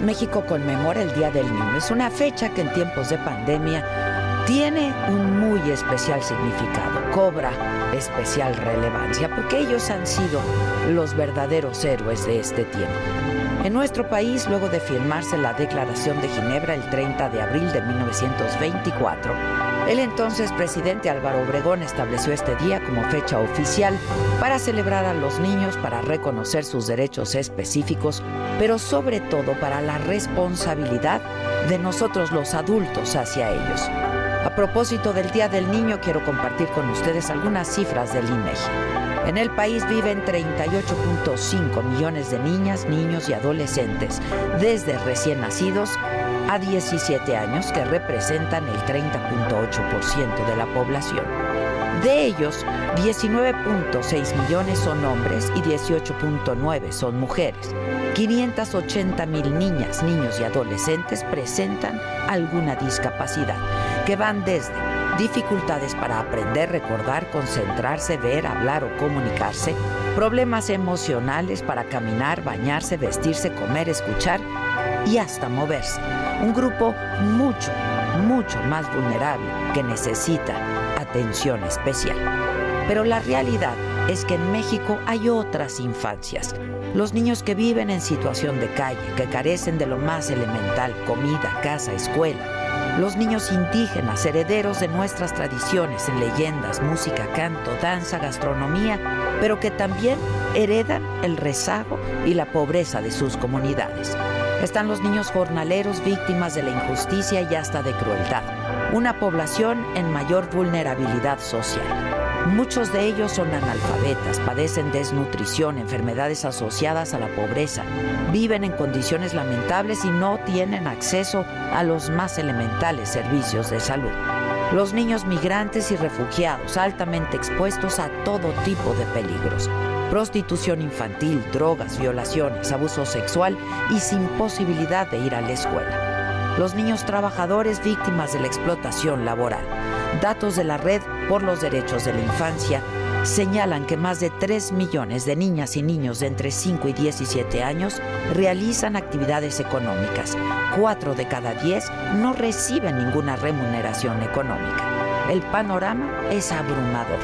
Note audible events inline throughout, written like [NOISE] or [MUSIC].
México conmemora el Día del Niño. Es una fecha que en tiempos de pandemia tiene un muy especial significado, cobra especial relevancia, porque ellos han sido los verdaderos héroes de este tiempo. En nuestro país, luego de firmarse la Declaración de Ginebra el 30 de abril de 1924, el entonces presidente Álvaro Obregón estableció este día como fecha oficial para celebrar a los niños, para reconocer sus derechos específicos, pero sobre todo para la responsabilidad de nosotros los adultos hacia ellos. A propósito del Día del Niño, quiero compartir con ustedes algunas cifras del INEGI. En el país viven 38.5 millones de niñas, niños y adolescentes, desde recién nacidos a 17 años, que representan el 30.8% de la población. De ellos, 19.6 millones son hombres y 18.9 son mujeres. 580 mil niñas, niños y adolescentes presentan alguna discapacidad, que van desde dificultades para aprender, recordar, concentrarse, ver, hablar o comunicarse, problemas emocionales para caminar, bañarse, vestirse, comer, escuchar y hasta moverse. Un grupo mucho, mucho más vulnerable que necesita atención especial. Pero la realidad es que en México hay otras infancias. Los niños que viven en situación de calle, que carecen de lo más elemental, comida, casa, escuela. Los niños indígenas, herederos de nuestras tradiciones en leyendas, música, canto, danza, gastronomía, pero que también heredan el rezago y la pobreza de sus comunidades. Están los niños jornaleros víctimas de la injusticia y hasta de crueldad. Una población en mayor vulnerabilidad social. Muchos de ellos son analfabetas, padecen desnutrición, enfermedades asociadas a la pobreza, viven en condiciones lamentables y no tienen acceso a los más elementales servicios de salud. Los niños migrantes y refugiados altamente expuestos a todo tipo de peligros. Prostitución infantil, drogas, violaciones, abuso sexual y sin posibilidad de ir a la escuela. Los niños trabajadores víctimas de la explotación laboral. Datos de la Red por los Derechos de la Infancia señalan que más de 3 millones de niñas y niños de entre 5 y 17 años realizan actividades económicas. 4 de cada 10 no reciben ninguna remuneración económica. El panorama es abrumador,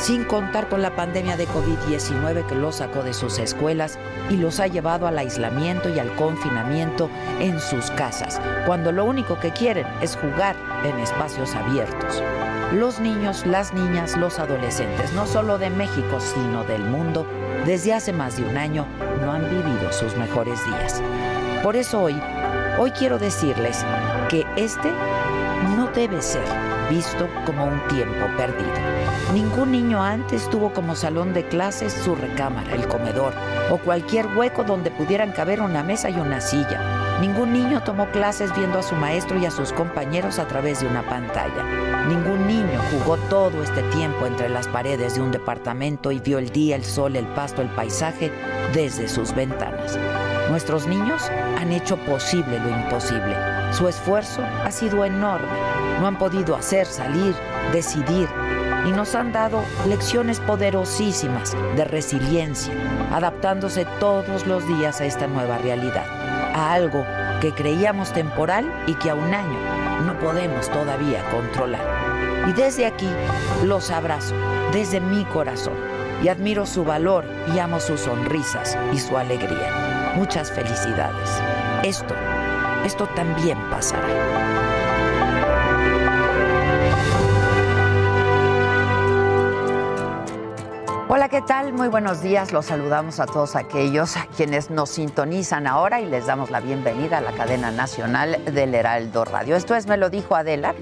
sin contar con la pandemia de COVID-19 que los sacó de sus escuelas y los ha llevado al aislamiento y al confinamiento en sus casas, cuando lo único que quieren es jugar en espacios abiertos. Los niños, las niñas, los adolescentes, no solo de México, sino del mundo, desde hace más de un año no han vivido sus mejores días. Por eso hoy, hoy quiero decirles que este no debe ser visto como un tiempo perdido. Ningún niño antes tuvo como salón de clases su recámara, el comedor o cualquier hueco donde pudieran caber una mesa y una silla. Ningún niño tomó clases viendo a su maestro y a sus compañeros a través de una pantalla. Ningún niño jugó todo este tiempo entre las paredes de un departamento y vio el día, el sol, el pasto, el paisaje desde sus ventanas. Nuestros niños han hecho posible lo imposible. Su esfuerzo ha sido enorme. No han podido hacer, salir, decidir y nos han dado lecciones poderosísimas de resiliencia, adaptándose todos los días a esta nueva realidad, a algo que creíamos temporal y que a un año no podemos todavía controlar. Y desde aquí los abrazo, desde mi corazón, y admiro su valor y amo sus sonrisas y su alegría. Muchas felicidades. Esto, esto también pasará. Hola, ¿qué tal? Muy buenos días. Los saludamos a todos aquellos quienes nos sintonizan ahora y les damos la bienvenida a la cadena nacional del Heraldo Radio. Esto es Me lo dijo Adela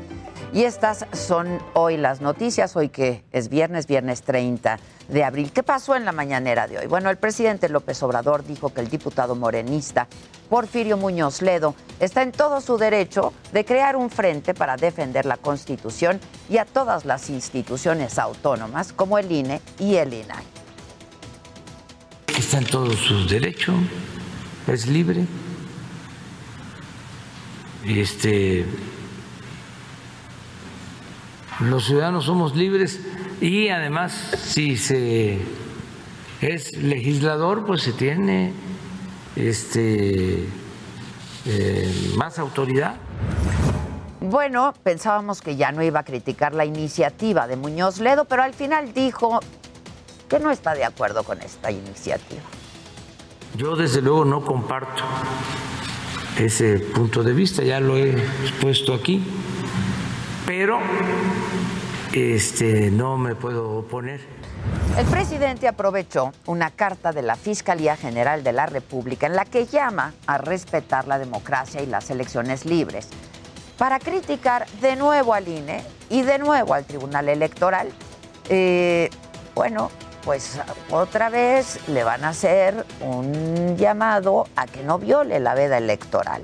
y estas son hoy las noticias, hoy que es viernes, viernes 30 de abril. ¿Qué pasó en la mañanera de hoy? Bueno, el presidente López Obrador dijo que el diputado morenista Porfirio Muñoz Ledo está en todo su derecho de crear un frente para defender la Constitución y a todas las instituciones autónomas como el INE y el INAI. Está en todo su derecho, es libre. Este, los ciudadanos somos libres y además, si se es legislador, pues se tiene este, eh, más autoridad. Bueno, pensábamos que ya no iba a criticar la iniciativa de Muñoz Ledo, pero al final dijo que no está de acuerdo con esta iniciativa. Yo desde luego no comparto ese punto de vista, ya lo he expuesto aquí, pero este, no me puedo oponer. El presidente aprovechó una carta de la Fiscalía General de la República en la que llama a respetar la democracia y las elecciones libres para criticar de nuevo al INE y de nuevo al Tribunal Electoral. Eh, bueno, pues otra vez le van a hacer un llamado a que no viole la veda electoral.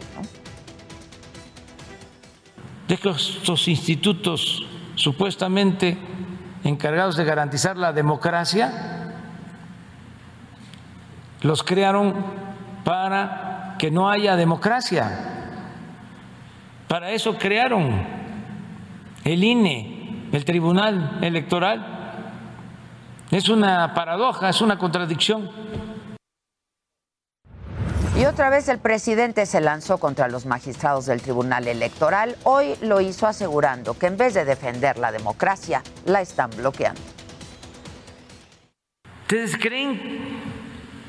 De que estos institutos supuestamente encargados de garantizar la democracia, los crearon para que no haya democracia. Para eso crearon el INE, el Tribunal Electoral. Es una paradoja, es una contradicción. Y otra vez el presidente se lanzó contra los magistrados del Tribunal Electoral. Hoy lo hizo asegurando que en vez de defender la democracia, la están bloqueando. ¿Ustedes creen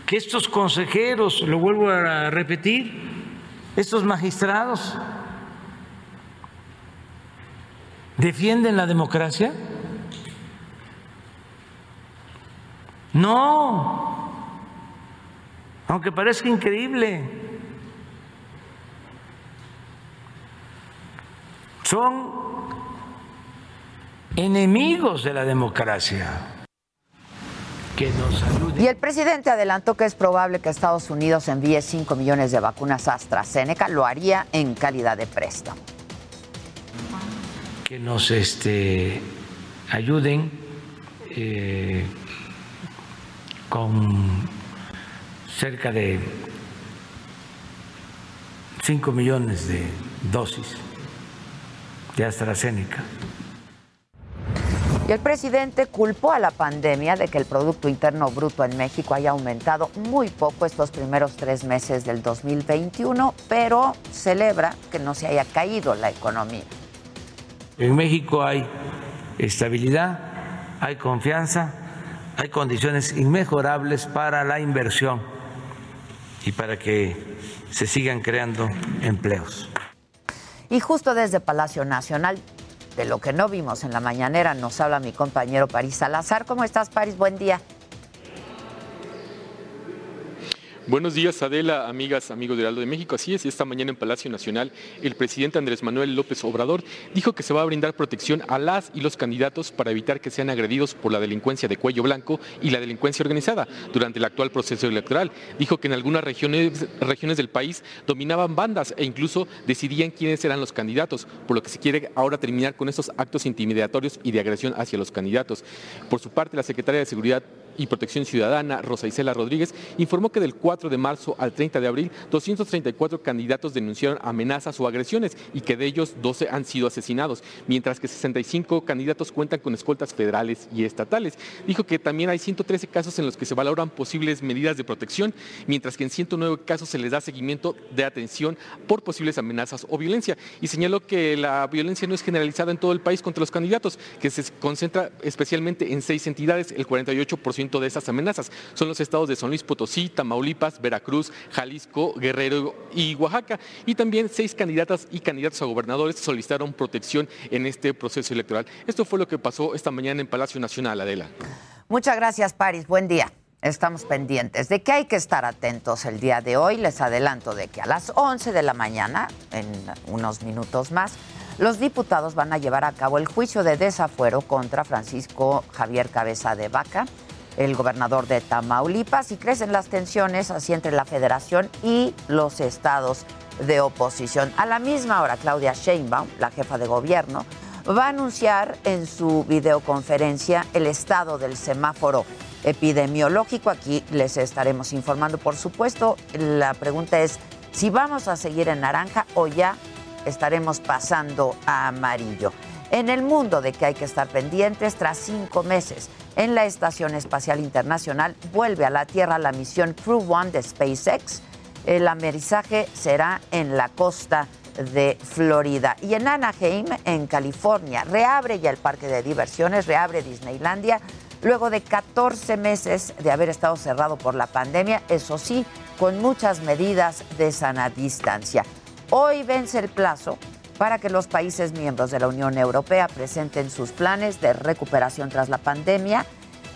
que estos consejeros, lo vuelvo a repetir, estos magistrados defienden la democracia? No, aunque parezca increíble. Son enemigos de la democracia. Que nos Y el presidente adelantó que es probable que Estados Unidos envíe 5 millones de vacunas AstraZeneca, lo haría en calidad de préstamo. Que nos este, ayuden eh, con cerca de 5 millones de dosis de AstraZeneca. Y el presidente culpó a la pandemia de que el Producto Interno Bruto en México haya aumentado muy poco estos primeros tres meses del 2021, pero celebra que no se haya caído la economía. En México hay estabilidad, hay confianza, hay condiciones inmejorables para la inversión y para que se sigan creando empleos. Y justo desde Palacio Nacional, de lo que no vimos en la mañanera, nos habla mi compañero París Salazar. ¿Cómo estás, París? Buen día. Buenos días, Adela, amigas, amigos de Heraldo de México. Así es, esta mañana en Palacio Nacional, el presidente Andrés Manuel López Obrador dijo que se va a brindar protección a las y los candidatos para evitar que sean agredidos por la delincuencia de cuello blanco y la delincuencia organizada durante el actual proceso electoral. Dijo que en algunas regiones, regiones del país dominaban bandas e incluso decidían quiénes eran los candidatos, por lo que se quiere ahora terminar con estos actos intimidatorios y de agresión hacia los candidatos. Por su parte, la secretaria de Seguridad y Protección Ciudadana, Rosa Isela Rodríguez, informó que del 4 de marzo al 30 de abril, 234 candidatos denunciaron amenazas o agresiones y que de ellos 12 han sido asesinados, mientras que 65 candidatos cuentan con escoltas federales y estatales. Dijo que también hay 113 casos en los que se valoran posibles medidas de protección, mientras que en 109 casos se les da seguimiento de atención por posibles amenazas o violencia. Y señaló que la violencia no es generalizada en todo el país contra los candidatos, que se concentra especialmente en seis entidades, el 48% de esas amenazas. Son los estados de San Luis Potosí, Tamaulipas, Veracruz, Jalisco, Guerrero y Oaxaca. Y también seis candidatas y candidatos a gobernadores solicitaron protección en este proceso electoral. Esto fue lo que pasó esta mañana en Palacio Nacional, Adela. Muchas gracias, Paris. Buen día. Estamos pendientes de que hay que estar atentos el día de hoy. Les adelanto de que a las 11 de la mañana, en unos minutos más, los diputados van a llevar a cabo el juicio de desafuero contra Francisco Javier Cabeza de Vaca, el gobernador de Tamaulipas, y crecen las tensiones así entre la federación y los estados de oposición. A la misma hora, Claudia Sheinbaum, la jefa de gobierno, va a anunciar en su videoconferencia el estado del semáforo epidemiológico. Aquí les estaremos informando. Por supuesto, la pregunta es si vamos a seguir en naranja o ya estaremos pasando a amarillo. En el mundo de que hay que estar pendientes, tras cinco meses en la Estación Espacial Internacional, vuelve a la Tierra la misión Crew One de SpaceX. El amerizaje será en la costa de Florida. Y en Anaheim, en California, reabre ya el parque de diversiones, reabre Disneylandia, luego de 14 meses de haber estado cerrado por la pandemia, eso sí, con muchas medidas de sana distancia. Hoy vence el plazo para que los países miembros de la Unión Europea presenten sus planes de recuperación tras la pandemia.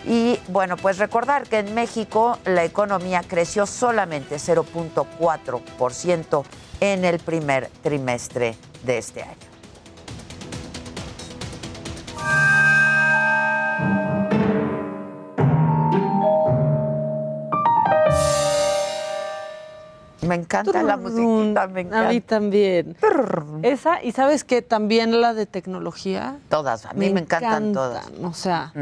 Y bueno, pues recordar que en México la economía creció solamente 0.4% en el primer trimestre de este año. Me encanta la musiquita, me encanta. A mí también. Esa, y sabes que también la de tecnología. Todas, a mí me, encantan, todas. O sea,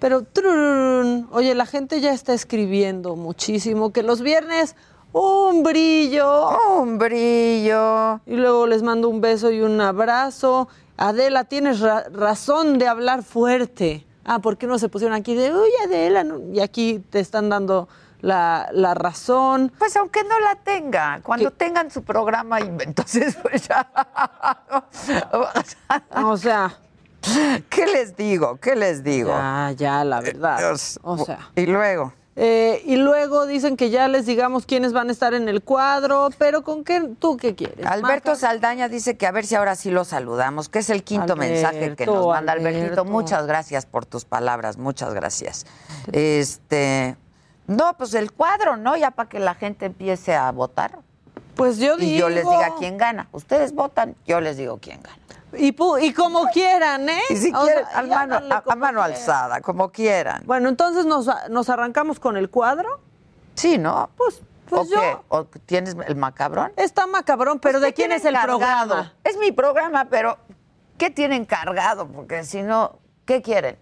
pero, trurun, oye, la gente ya está escribiendo muchísimo que los viernes un brillo. Un brillo. Y luego les mando un beso y un abrazo. Adela, tienes ra- razón de hablar fuerte. Ah, ¿por qué no se pusieron aquí de, uy, Adela? no? Y aquí te están dando la, la razón. Pues aunque no la tenga, cuando ¿Qué? tengan su programa, [LAUGHS] entonces pues ya. [LAUGHS] O sea, ¿Qué les digo? ¿Qué les digo? ya, ya, la verdad. Dios. O sea. Y luego, Eh, y luego dicen que ya les digamos quiénes van a estar en el cuadro, pero ¿con qué? ¿Tú qué quieres? Alberto Maca? Saldaña dice que a ver si ahora sí lo saludamos, que es el quinto mensaje que nos manda Albertito. Alberto. Muchas gracias por tus palabras, muchas gracias. Este, no, pues el cuadro, ¿no? Ya para que la gente empiece a votar. Pues yo digo. Y yo les diga quién gana. Ustedes votan, yo les digo quién gana. Y, pu- y como quieran, ¿eh? Y si quieren, sea, a mano, a- mano alzada, como quieran. Bueno, entonces nos, nos arrancamos con el cuadro. Sí, ¿no? Pues, pues ¿O yo. qué? ¿O tienes el macabrón? Está macabrón, pero Pues, ¿de ¿qué quién es el cargado? programa? Es mi programa, pero ¿qué tienen cargado? Porque si no, ¿qué quieren?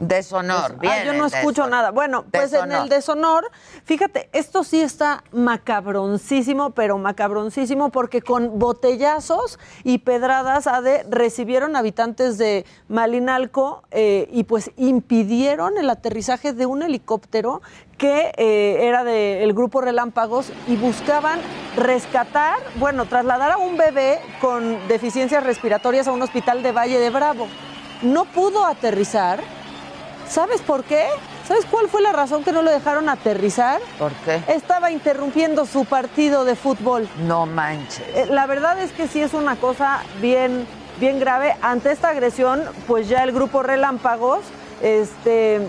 Deshonor. Ah, Bien, yo no escucho deshonor. nada. Bueno, pues en el deshonor, fíjate, esto sí está macabroncísimo, pero macabroncísimo porque con botellazos y pedradas ADE recibieron habitantes de Malinalco eh, y pues impidieron el aterrizaje de un helicóptero que eh, era del grupo Relámpagos y buscaban rescatar, bueno, trasladar a un bebé con deficiencias respiratorias a un hospital de Valle de Bravo. No pudo aterrizar. ¿Sabes por qué? ¿Sabes cuál fue la razón que no lo dejaron aterrizar? ¿Por qué? Estaba interrumpiendo su partido de fútbol. No manches. Eh, La verdad es que sí es una cosa bien, bien grave. Ante esta agresión, pues ya el grupo Relámpagos, este,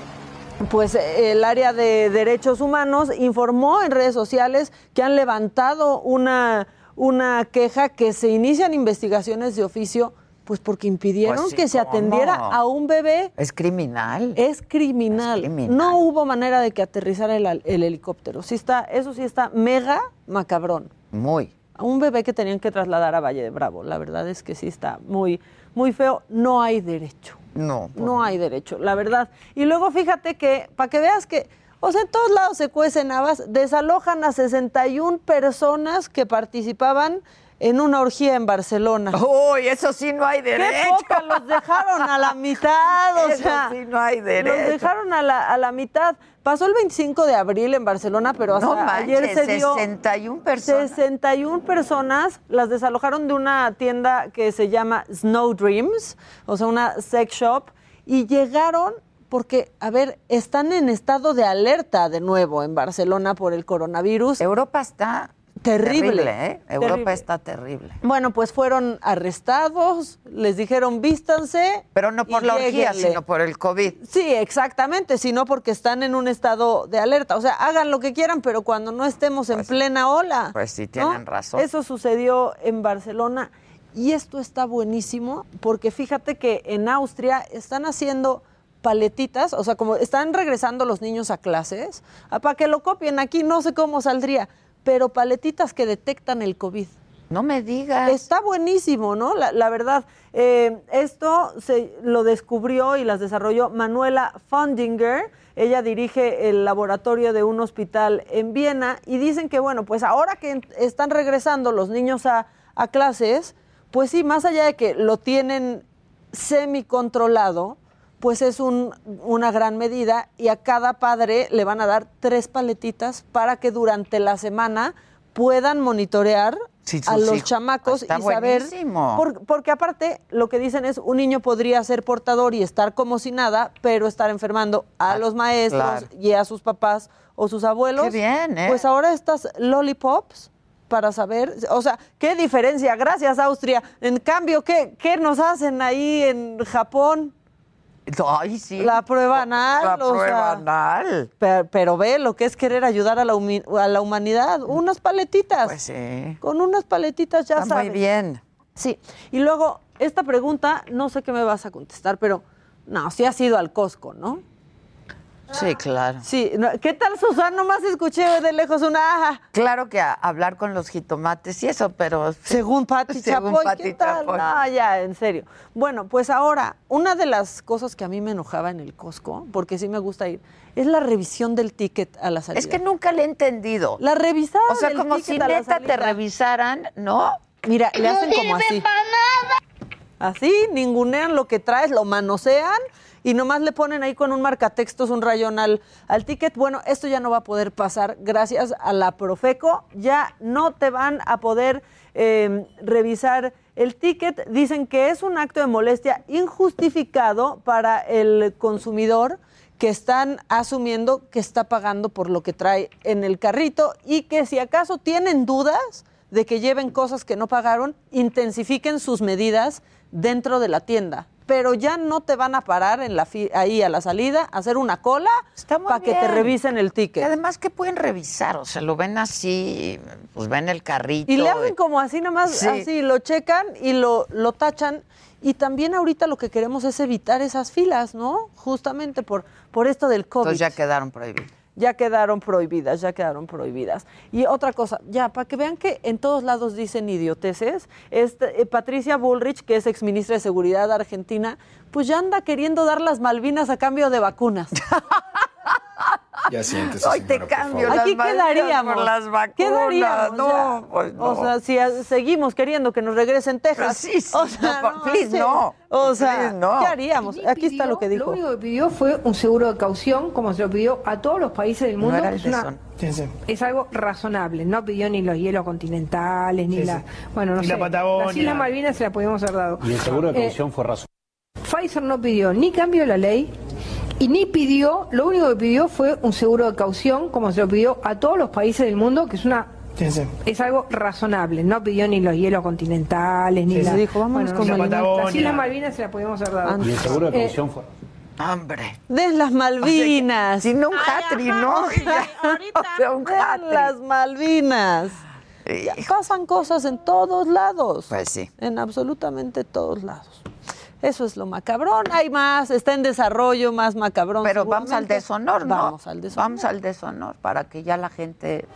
pues eh, el área de derechos humanos informó en redes sociales que han levantado una, una queja que se inician investigaciones de oficio, pues porque impidieron Pues sí, que se atendiera a un bebé. Es criminal. Es criminal. Es criminal. No hubo manera de que aterrizara el, el helicóptero. Sí está, eso sí está mega macabrón Muy. a un bebé que tenían que trasladar a Valle de Bravo. La verdad es que sí está muy, muy feo. No hay derecho. No. No hay derecho, la verdad. Y luego fíjate que, para que veas que, o sea, en todos lados se cuecen habas, desalojan a 61 personas que participaban en una orgía en Barcelona. Uy, eso sí no hay derecho. ¡Qué poca! Los dejaron a la mitad, o [LAUGHS] Eso sea. sí no hay derecho. Los dejaron a la, a la mitad. Pasó el 25 de abril en Barcelona, pero hasta No manches, ayer se dio... 61 personas. 61 personas las desalojaron de una tienda que se llama Snow Dreams, o sea, una sex shop, y llegaron porque, a ver, están en estado de alerta de nuevo en Barcelona por el coronavirus. Europa está Terrible. ¿eh? Europa Terrible. está terrible. Bueno, pues fueron arrestados, les dijeron vístanse. Pero no por la orgía, lléguenle". sino por el COVID. Sí, exactamente, sino porque están en un estado de alerta. O sea, hagan lo que quieran, pero cuando no estemos en plena ola. pues sí, ¿no? tienen razón. Eso sucedió en Barcelona y esto está buenísimo porque fíjate que en Austria están haciendo paletitas, o sea, como están regresando los niños a clases, ah, para que lo copien aquí, no sé cómo saldría, pero paletitas que detectan el COVID. No me digas. Está buenísimo, ¿no? La, la verdad, eh, esto se lo descubrió y las desarrolló Manuela Fundinger. Ella dirige el laboratorio de un hospital en Viena y dicen que, bueno, pues ahora que están regresando los niños a, a clases, pues sí, más allá de que lo tienen semi-controlado, pues es un- una gran medida y a cada padre le van a dar tres paletitas para que durante la semana puedan monitorear Sí, a los hijos. chamacos Está y saber por- porque aparte lo que dicen es un niño podría ser portador y estar como si nada pero estar enfermando a Ah, los maestros claro. y a sus papás o sus abuelos Qué bien, ¿eh? pues ahora estas lollipops para saber, o sea, qué diferencia, gracias Austria. En cambio, ¿qué, qué nos hacen ahí en Japón? Ay, sí. La prueba anal, La o prueba sea, anal. Pero, pero ve lo que es querer ayudar a la, a la humanidad. Unas paletitas. Pues sí. Con unas paletitas ya Está sabes. muy bien. Sí. Y luego, esta pregunta, no sé qué me vas a contestar, pero no, sí has ido al Costco, ¿no? Sí, claro. Sí. no, ¿Qué tal, Susana? Nomás escuché de lejos una aja. Claro que a- hablar con los jitomates y eso, pero... Según Pati [LAUGHS] Según Chapoy, Pati ¿qué tal? Chapoy. No, ya, en serio. Bueno, pues ahora, una de las cosas que a mí me enojaba en el Costco, porque sí me gusta ir, es la revisión del ticket a la salida. Es que nunca le he entendido. La revisada O sea, del como ticket si neta te revisaran, ¿no? Mira, le hacen como así. Así, ningunean lo que traes, lo manosean y nomás le ponen ahí con un marcatextos un rayón al, al ticket. Bueno, esto ya no va a poder pasar gracias a la Profeco. Ya no te van a poder eh, revisar el ticket. Dicen que es un acto de molestia injustificado para el consumidor que están asumiendo que está pagando por lo que trae en el carrito y que si acaso tienen dudas de que lleven cosas que no pagaron, intensifiquen sus medidas dentro de la tienda. Pero ya no te van a parar en la fi- ahí a la salida, a hacer una cola Está muy para que te revisen el ticket. además, ¿qué pueden revisar? O sea, lo ven así, pues ven el carrito. Y le hacen como así nomás, Sí. así, lo checan y lo, lo tachan. Y también ahorita lo que queremos es evitar esas filas, ¿no? Justamente por, por esto del COVID. Entonces ya quedaron prohibidos. Ya quedaron prohibidas, ya quedaron prohibidas. Y otra cosa, ya, para que vean que en todos lados dicen idioteces, este, eh, Patricia Bullrich, que es exministra de Seguridad argentina, pues ya anda queriendo dar las Malvinas a cambio de vacunas. [LAUGHS] Ya siéntese, Hoy te cambio las Aquí quedaríamos. por las vacunas. Quedaríamos, No, ya. pues no. O sea, si a- seguimos queriendo que nos regresen Texas. Pero sí, sí, o sea, no, please, sí. no. O sea, Please, no. ¿qué haríamos? Aquí está pidió- lo que dijo. Lo único que pidió fue un seguro de caución, como se lo pidió a todos los países del No mundo. era el es, una- es algo razonable. No pidió ni los hielos continentales, ni la. Bueno, no Ni sé. la Patagonia. Las Islas Malvinas se la podíamos haber dado. Y el seguro de Eh, caución fue razón. Pfizer no pidió ni cambio de la ley y ni pidió, lo único que pidió fue un seguro de caución, como se lo pidió a todos los países del mundo, que es una es algo razonable. No pidió ni los hielos continentales, ni Sí, la. sí, dijo, vámonos con no sé. Malvinas. Las Islas Malvinas se la podíamos haber dado. Y el seguro de Eh, caución fue Hombre. De las Malvinas. Si no un hatri, ¿no? [LAUGHS] O sea, un De hatri. las Malvinas. Pasan cosas en todos lados. Pues sí. En absolutamente todos lados. Eso es lo macabrón. Hay más, está en desarrollo más macabrón. Pero vamos al deshonor, ¿no? Vamos al deshonor. Vamos al deshonor para que ya la gente.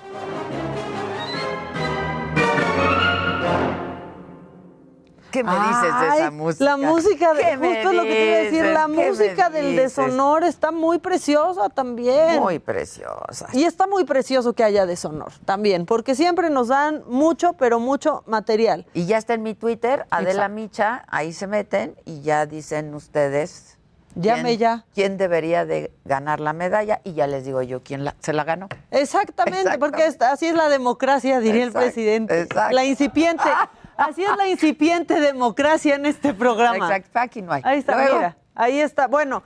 ¿Qué me dices de esa música? La música, de, ¿Qué me justo es lo que te iba a decir, dices? la ¿Qué me música del deshonor está muy preciosa también. Muy preciosa. Y está muy precioso que haya deshonor también, porque siempre nos dan mucho, pero mucho material. Y ya está en mi Twitter, Adela Exacto. Micha, ahí se meten y ya dicen ustedes. Llame quién- ya. ¿Quién debería de ganar la medalla? Y ya les digo yo quién la- se la ganó. Exactamente, porque esta- así es la democracia, diría Exacto, el presidente. exacto. La incipiente, [LAUGHS] así es la incipiente democracia en este programa. Exacto, aquí no hay. Ahí está, Luego, mira, ahí está. Bueno,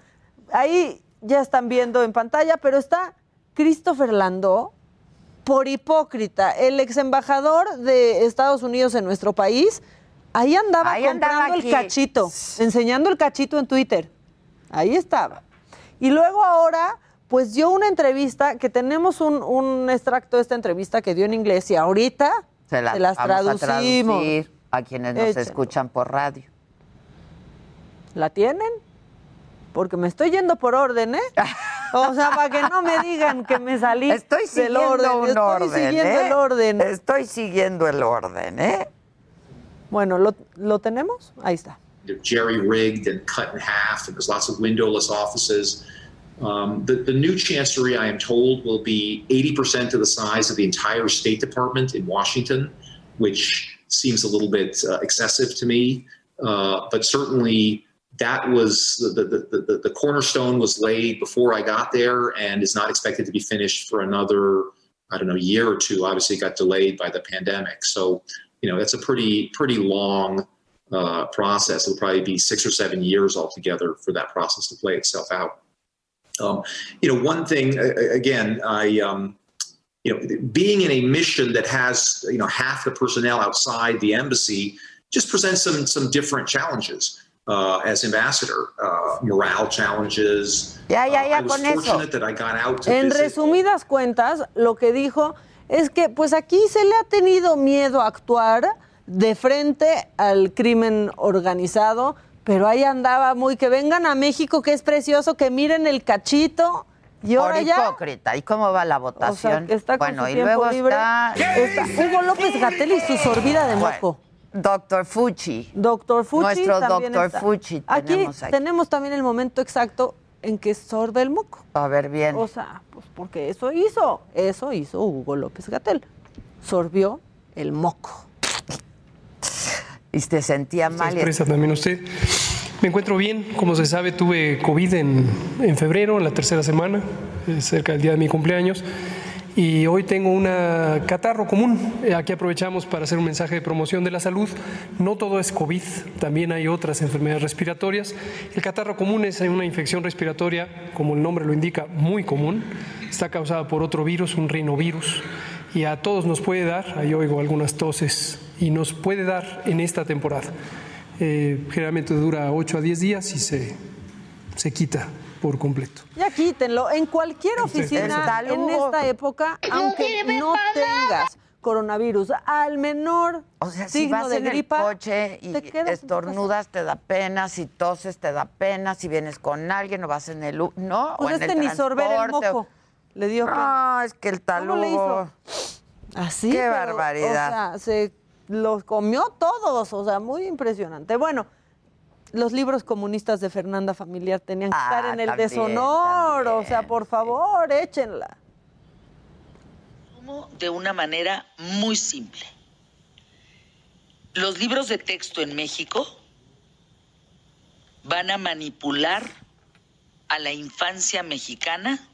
ahí ya están viendo en pantalla, pero está Christopher Landó, por hipócrita, el ex embajador de Estados Unidos en nuestro país, ahí andaba Ahí comprando el cachito, enseñando el cachito en Twitter. Ahí estaba. Y luego ahora, pues dio una entrevista, que tenemos un, un extracto de esta entrevista que dio en inglés y ahorita se, la- se las vamos a traducimos. traducir a quienes nos Échenlo. escuchan por radio. ¿La tienen? Porque me estoy yendo por orden, ¿eh? [LAUGHS] O sea, para que no me digan que me salí Estoy del siguiendo orden. un Estoy orden. siguiendo ¿eh? el orden. Estoy siguiendo el orden, ¿eh? Bueno, ¿lo, lo tenemos? Ahí está. They're jerry rigged and cut in half, and there's lots of windowless offices. Um, the, the new chancery, I am told, will be 80% of the size of the entire State Department in Washington, which seems a little bit uh, excessive to me. Uh, but certainly, that was the, the, the, the, cornerstone was laid before I got there and is not expected to be finished for another, I don't know, year or two. Obviously, got delayed by the pandemic. So, you know, that's a pretty, pretty long uh, process. It'll probably be six or seven years altogether for that process to play itself out. Um, you know, one thing again, I um, you know, being in a mission that has you know half the personnel outside the embassy just presents some some different challenges. Uh, as ambassador, uh, morale challenges. Ya, ya, Uh, ya I was con eso. fortunate that I got out to En visit resumidas cuentas, lo que dijo es que pues aquí se le ha tenido miedo a actuar de frente al crimen organizado, pero ahí andaba muy que vengan a México, que es precioso, que miren el cachito. Y ahora Por ya. hipócrita. ¿Y cómo va la O sea, votación? está con bueno, su y luego libre. está... Está Hugo López Gatel y su sorbida de Bueno, moco. Doctor Fuchi. Doctor Fuchi. Nuestro doctor está. Fuchi Aquí tenemos aquí. tenemos también el momento exacto en que sorbe el moco. A ver bien. O sea, pues porque eso hizo, eso hizo Hugo López Gatel. Sorbió el moco. Y te sentía Se mal. expresa también usted. Me encuentro bien, como se sabe, tuve COVID en, en febrero, en la tercera semana, eh, cerca del día de mi cumpleaños, y hoy tengo una catarro común. Eh, Aquí aprovechamos para hacer un mensaje de promoción de la salud. No todo es COVID, también hay otras enfermedades respiratorias. El catarro común es una infección respiratoria, como el nombre lo indica, muy común. Está causada por otro virus, un rinovirus, y a todos nos puede dar, ahí oigo algunas toses, y nos puede dar en esta temporada. Eh, generalmente dura 8 a 10 días y se, se quita por completo. Ya quítenlo. En cualquier oficina en esta época, aunque no tengas coronavirus, al menor O sea, si signo vas de en gripa, el coche y te estornudas te da pena, si toses te da pena, si vienes con alguien o vas en el... u- No, Pues o en el ni sorber el o-. Le dio pena. No, es que el ¿Cómo le talugo... hizo? Así. Qué pero, barbaridad. O sea, se los comió todos. O sea, muy impresionante. Bueno. Los libros comunistas de Fernanda Familiar tenían que Ah, estar en el también, deshonor. O sea, por favor, échenla. de una manera muy simple. Los libros de texto en México van a manipular a la infancia mexicana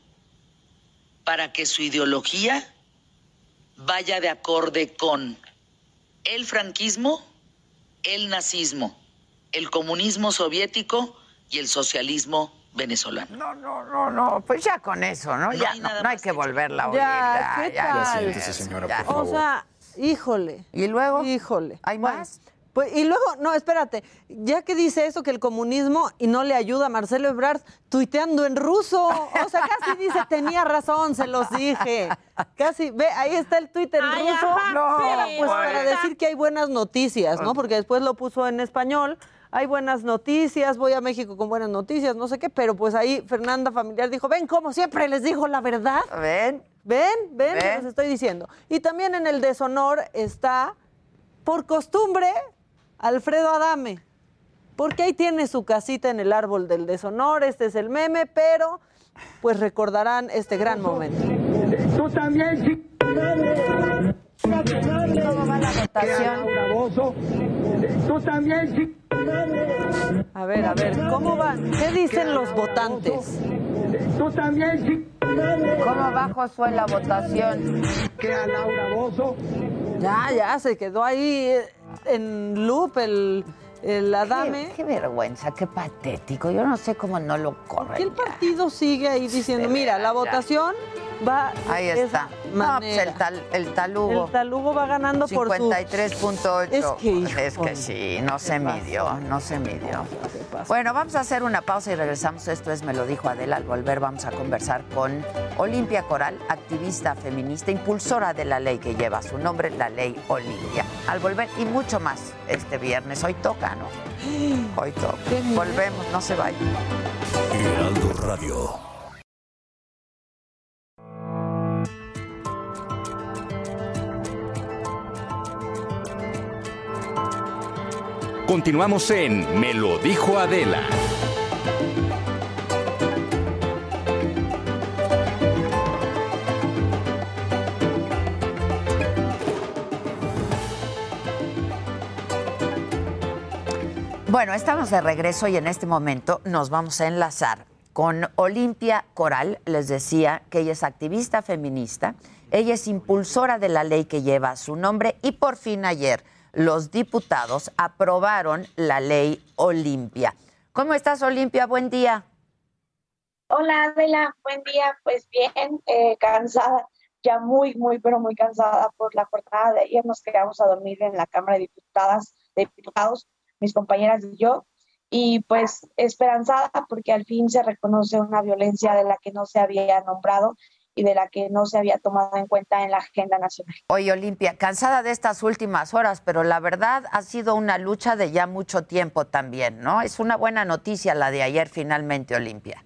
para que su ideología vaya de acorde con el franquismo, el nazismo, el comunismo soviético y el socialismo venezolano. No, no, no, no, pues ya con eso, ¿no? No ya hay no, nada no hay más que volverla a oír. Ya, ¿qué tal? Ya siéntese, señora, por O sea, híjole. ¿Y luego? Híjole. ¿Hay más? Pues, y luego, no, espérate, ya que dice eso, que el comunismo y no le ayuda a Marcelo Ebrard, tuiteando en ruso. O sea, casi dice, tenía razón, se los dije. Casi, ve, ahí está el tuit en Ay, ruso. ajá, No, sí, pues para decir que hay buenas noticias, ¿no? Porque después lo puso en español. Hay buenas noticias, voy a México con buenas noticias, no sé qué, pero pues ahí Fernanda Familiar dijo, ven, como siempre les dijo la verdad. ¿Ven? ¿Ven? ¿Ven? ¿Ven? Les estoy diciendo. Y también en el deshonor está, por costumbre, Alfredo Adame, porque ahí tiene su casita en el árbol del deshonor, este es el meme, pero pues recordarán este gran momento. Tú también, ¿Cómo va la votación? Tú también, A ver, a ver, ¿cómo van? ¿Qué dicen los votantes? Tú también, ¿Cómo va Josué la votación? Que a Laura Bozo. Ya, ya, se quedó ahí eh, en loop el, el Adame. Qué, qué vergüenza, qué patético. Yo no sé cómo no lo ¿Por corren. qué el partido sigue ahí diciendo, mira, la votación va Ahí de está. esa No, pues manera"? el, tal, el talugo. El talugo va ganando por su... 53.8. Es que, Es que sí, no se ¿qué midió, no se midió. Bueno, vamos a hacer una pausa y regresamos. Esto es Me lo dijo Adela. Al volver vamos a conversar con Olimpia Coral, activista feminista, impulsora de la ley que lleva su nombre, la ley Olimpia. Al volver y mucho más este viernes. Hoy toca, ¿no? [GASPS] Hoy toca. Volvemos, no se vayan. Heraldo Radio. Continuamos en Me lo dijo Adela. Bueno, estamos de regreso y en este momento nos vamos a enlazar con Olimpia Coral. Les decía que ella es activista feminista, ella es impulsora de la ley que lleva su nombre y por fin ayer los diputados aprobaron la ley Olimpia. ¿Cómo estás, Olimpia? Buen día. Hola Adela, buen día. Pues bien, eh, cansada, ya muy, muy, pero muy cansada por la jornada de ayer. Nos quedamos a dormir en la Cámara de Diputadas, de Diputados, mis compañeras y yo. Y pues esperanzada porque al fin se reconoce una violencia de la que no se había nombrado y de la que no se había tomado en cuenta en la agenda nacional. Oye, Olimpia, cansada de estas últimas horas, pero la verdad ha sido una lucha de ya mucho tiempo también, ¿no? Es una buena noticia la de ayer finalmente, Olimpia.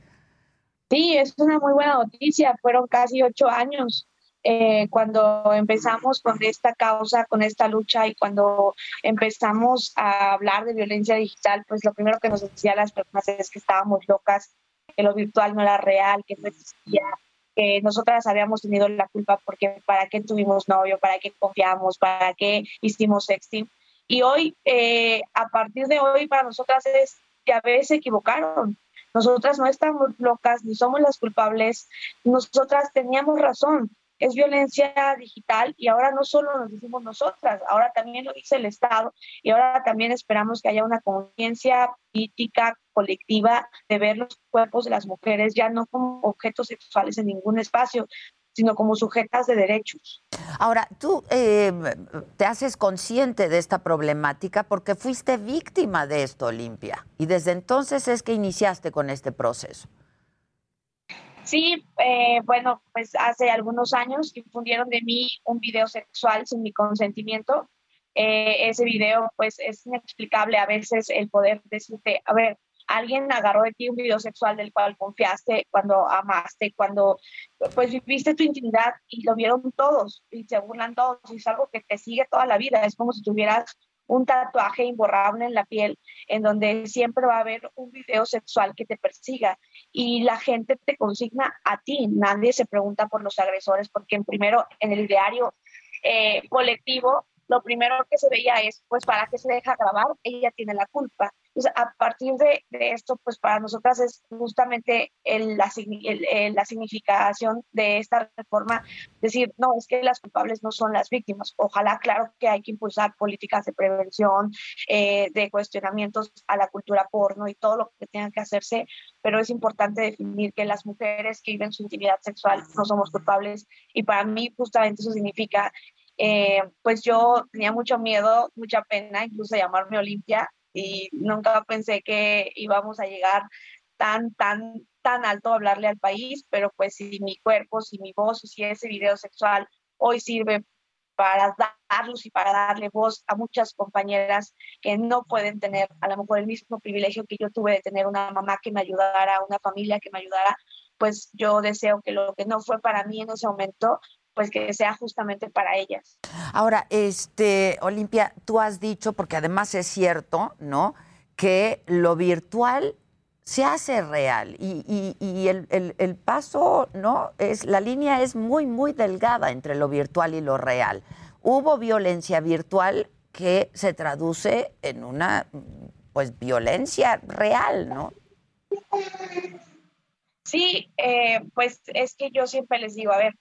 Sí, es una muy buena noticia. Fueron casi ocho años eh, cuando empezamos con esta causa, con esta lucha y cuando empezamos a hablar de violencia digital, pues lo primero que nos decían las personas es que estábamos locas, que lo virtual no era real, que no existía, que nosotras habíamos tenido la culpa porque para qué tuvimos novio, para qué confiamos, para qué hicimos sexting. Y hoy, eh, a partir de hoy, para nosotras es, ya ves, se equivocaron. Nosotras no estamos locas ni somos las culpables. Nosotras teníamos razón. Es violencia digital y ahora no solo nos decimos nosotras, ahora también lo dice el Estado y ahora también esperamos que haya una conciencia política colectiva de ver los cuerpos de las mujeres ya no como objetos sexuales en ningún espacio, sino como sujetas de derechos. Ahora, tú eh, te haces consciente de esta problemática porque fuiste víctima de esto, Olimpia, y desde entonces es que iniciaste con este proceso. Sí, eh, bueno, pues hace algunos años difundieron de mí un video sexual sin mi consentimiento. Eh, ese video, pues es inexplicable a veces el poder decirte, a ver, alguien agarró de ti un video sexual del cual confiaste cuando amaste, cuando pues viviste tu intimidad y lo vieron todos y se burlan todos y es algo que te sigue toda la vida. Es como si tuvieras un tatuaje imborrable en la piel, en donde siempre va a haber un video sexual que te persiga y la gente te consigna a ti. Nadie se pregunta por los agresores, porque en primero en el diario eh, colectivo lo primero que se veía es, pues, ¿para qué se deja grabar? Ella tiene la culpa. Entonces, a partir de, de esto, pues, para nosotras es justamente el, la, el, el, la significación de esta reforma, decir, no, es que las culpables no son las víctimas. Ojalá, claro que hay que impulsar políticas de prevención, eh, de cuestionamientos a la cultura porno y todo lo que tenga que hacerse, pero es importante definir que las mujeres que viven su intimidad sexual no somos culpables y para mí justamente eso significa eh, pues yo tenía mucho miedo, mucha pena, incluso llamarme Olimpia y nunca pensé que íbamos a llegar tan, tan, tan alto a hablarle al país, pero pues si mi cuerpo, si mi voz, si ese video sexual hoy sirve para dar luz y para darle voz a muchas compañeras que no pueden tener a lo mejor el mismo privilegio que yo tuve de tener una mamá que me ayudara, una familia que me ayudara, pues yo deseo que lo que no fue para mí en ese momento pues que sea justamente para ellas. Ahora, este, Olimpia, tú has dicho, porque además es cierto, ¿no? Que lo virtual se hace real y, y, el, el, el, paso, ¿no? Es, la línea es muy, muy delgada entre lo virtual y lo real. Hubo violencia virtual que se traduce en una, pues, violencia real, ¿no? Sí, eh, pues es que yo siempre les digo, a ver,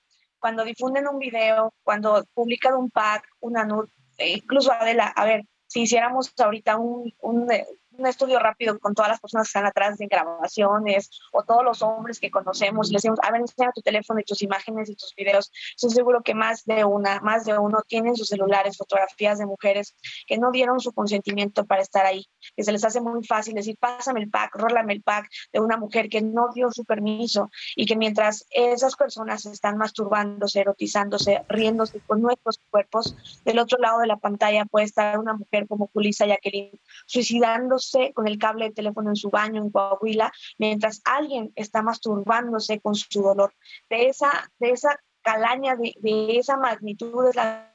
cuando difunden un video, cuando publican un pack, una nud, eh, incluso Adela, a ver, si hiciéramos ahorita un, un, un estudio rápido con todas las personas que están atrás de grabaciones o todos los hombres que conocemos, les decimos, a ver, enseña tu teléfono y tus imágenes y tus videos. Estoy seguro que más de una, más de uno tienen sus celulares fotografías de mujeres que no dieron su consentimiento para estar ahí, que se les hace muy fácil decir, pásame el pack, rólame el pack de una mujer que no dio su permiso y que mientras esas personas están masturbándose, erotizándose, riéndose con nuestros cuerpos, del otro lado de la pantalla puede estar una mujer como Julissa Jacqueline suicidándose con el cable de teléfono en su baño en Coahuila, mientras alguien está masturbándose con su dolor. De esa, de esa calaña, de, de esa magnitud es la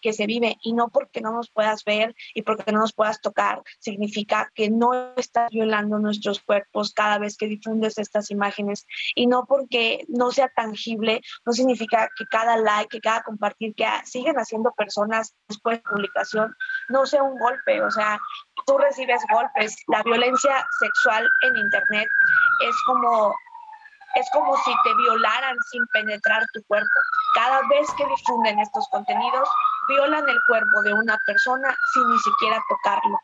que se vive y no porque no nos puedas ver y porque no nos puedas tocar, significa que no estás violando nuestros cuerpos cada vez que difundes estas imágenes y no porque no sea tangible, no significa que cada like, que cada compartir que siguen haciendo personas después de publicación no sea un golpe, o sea, tú recibes golpes, la violencia sexual en internet es como es como si te violaran sin penetrar tu cuerpo. Cada vez que difunden estos contenidos, violan el cuerpo de una persona sin ni siquiera tocarlo.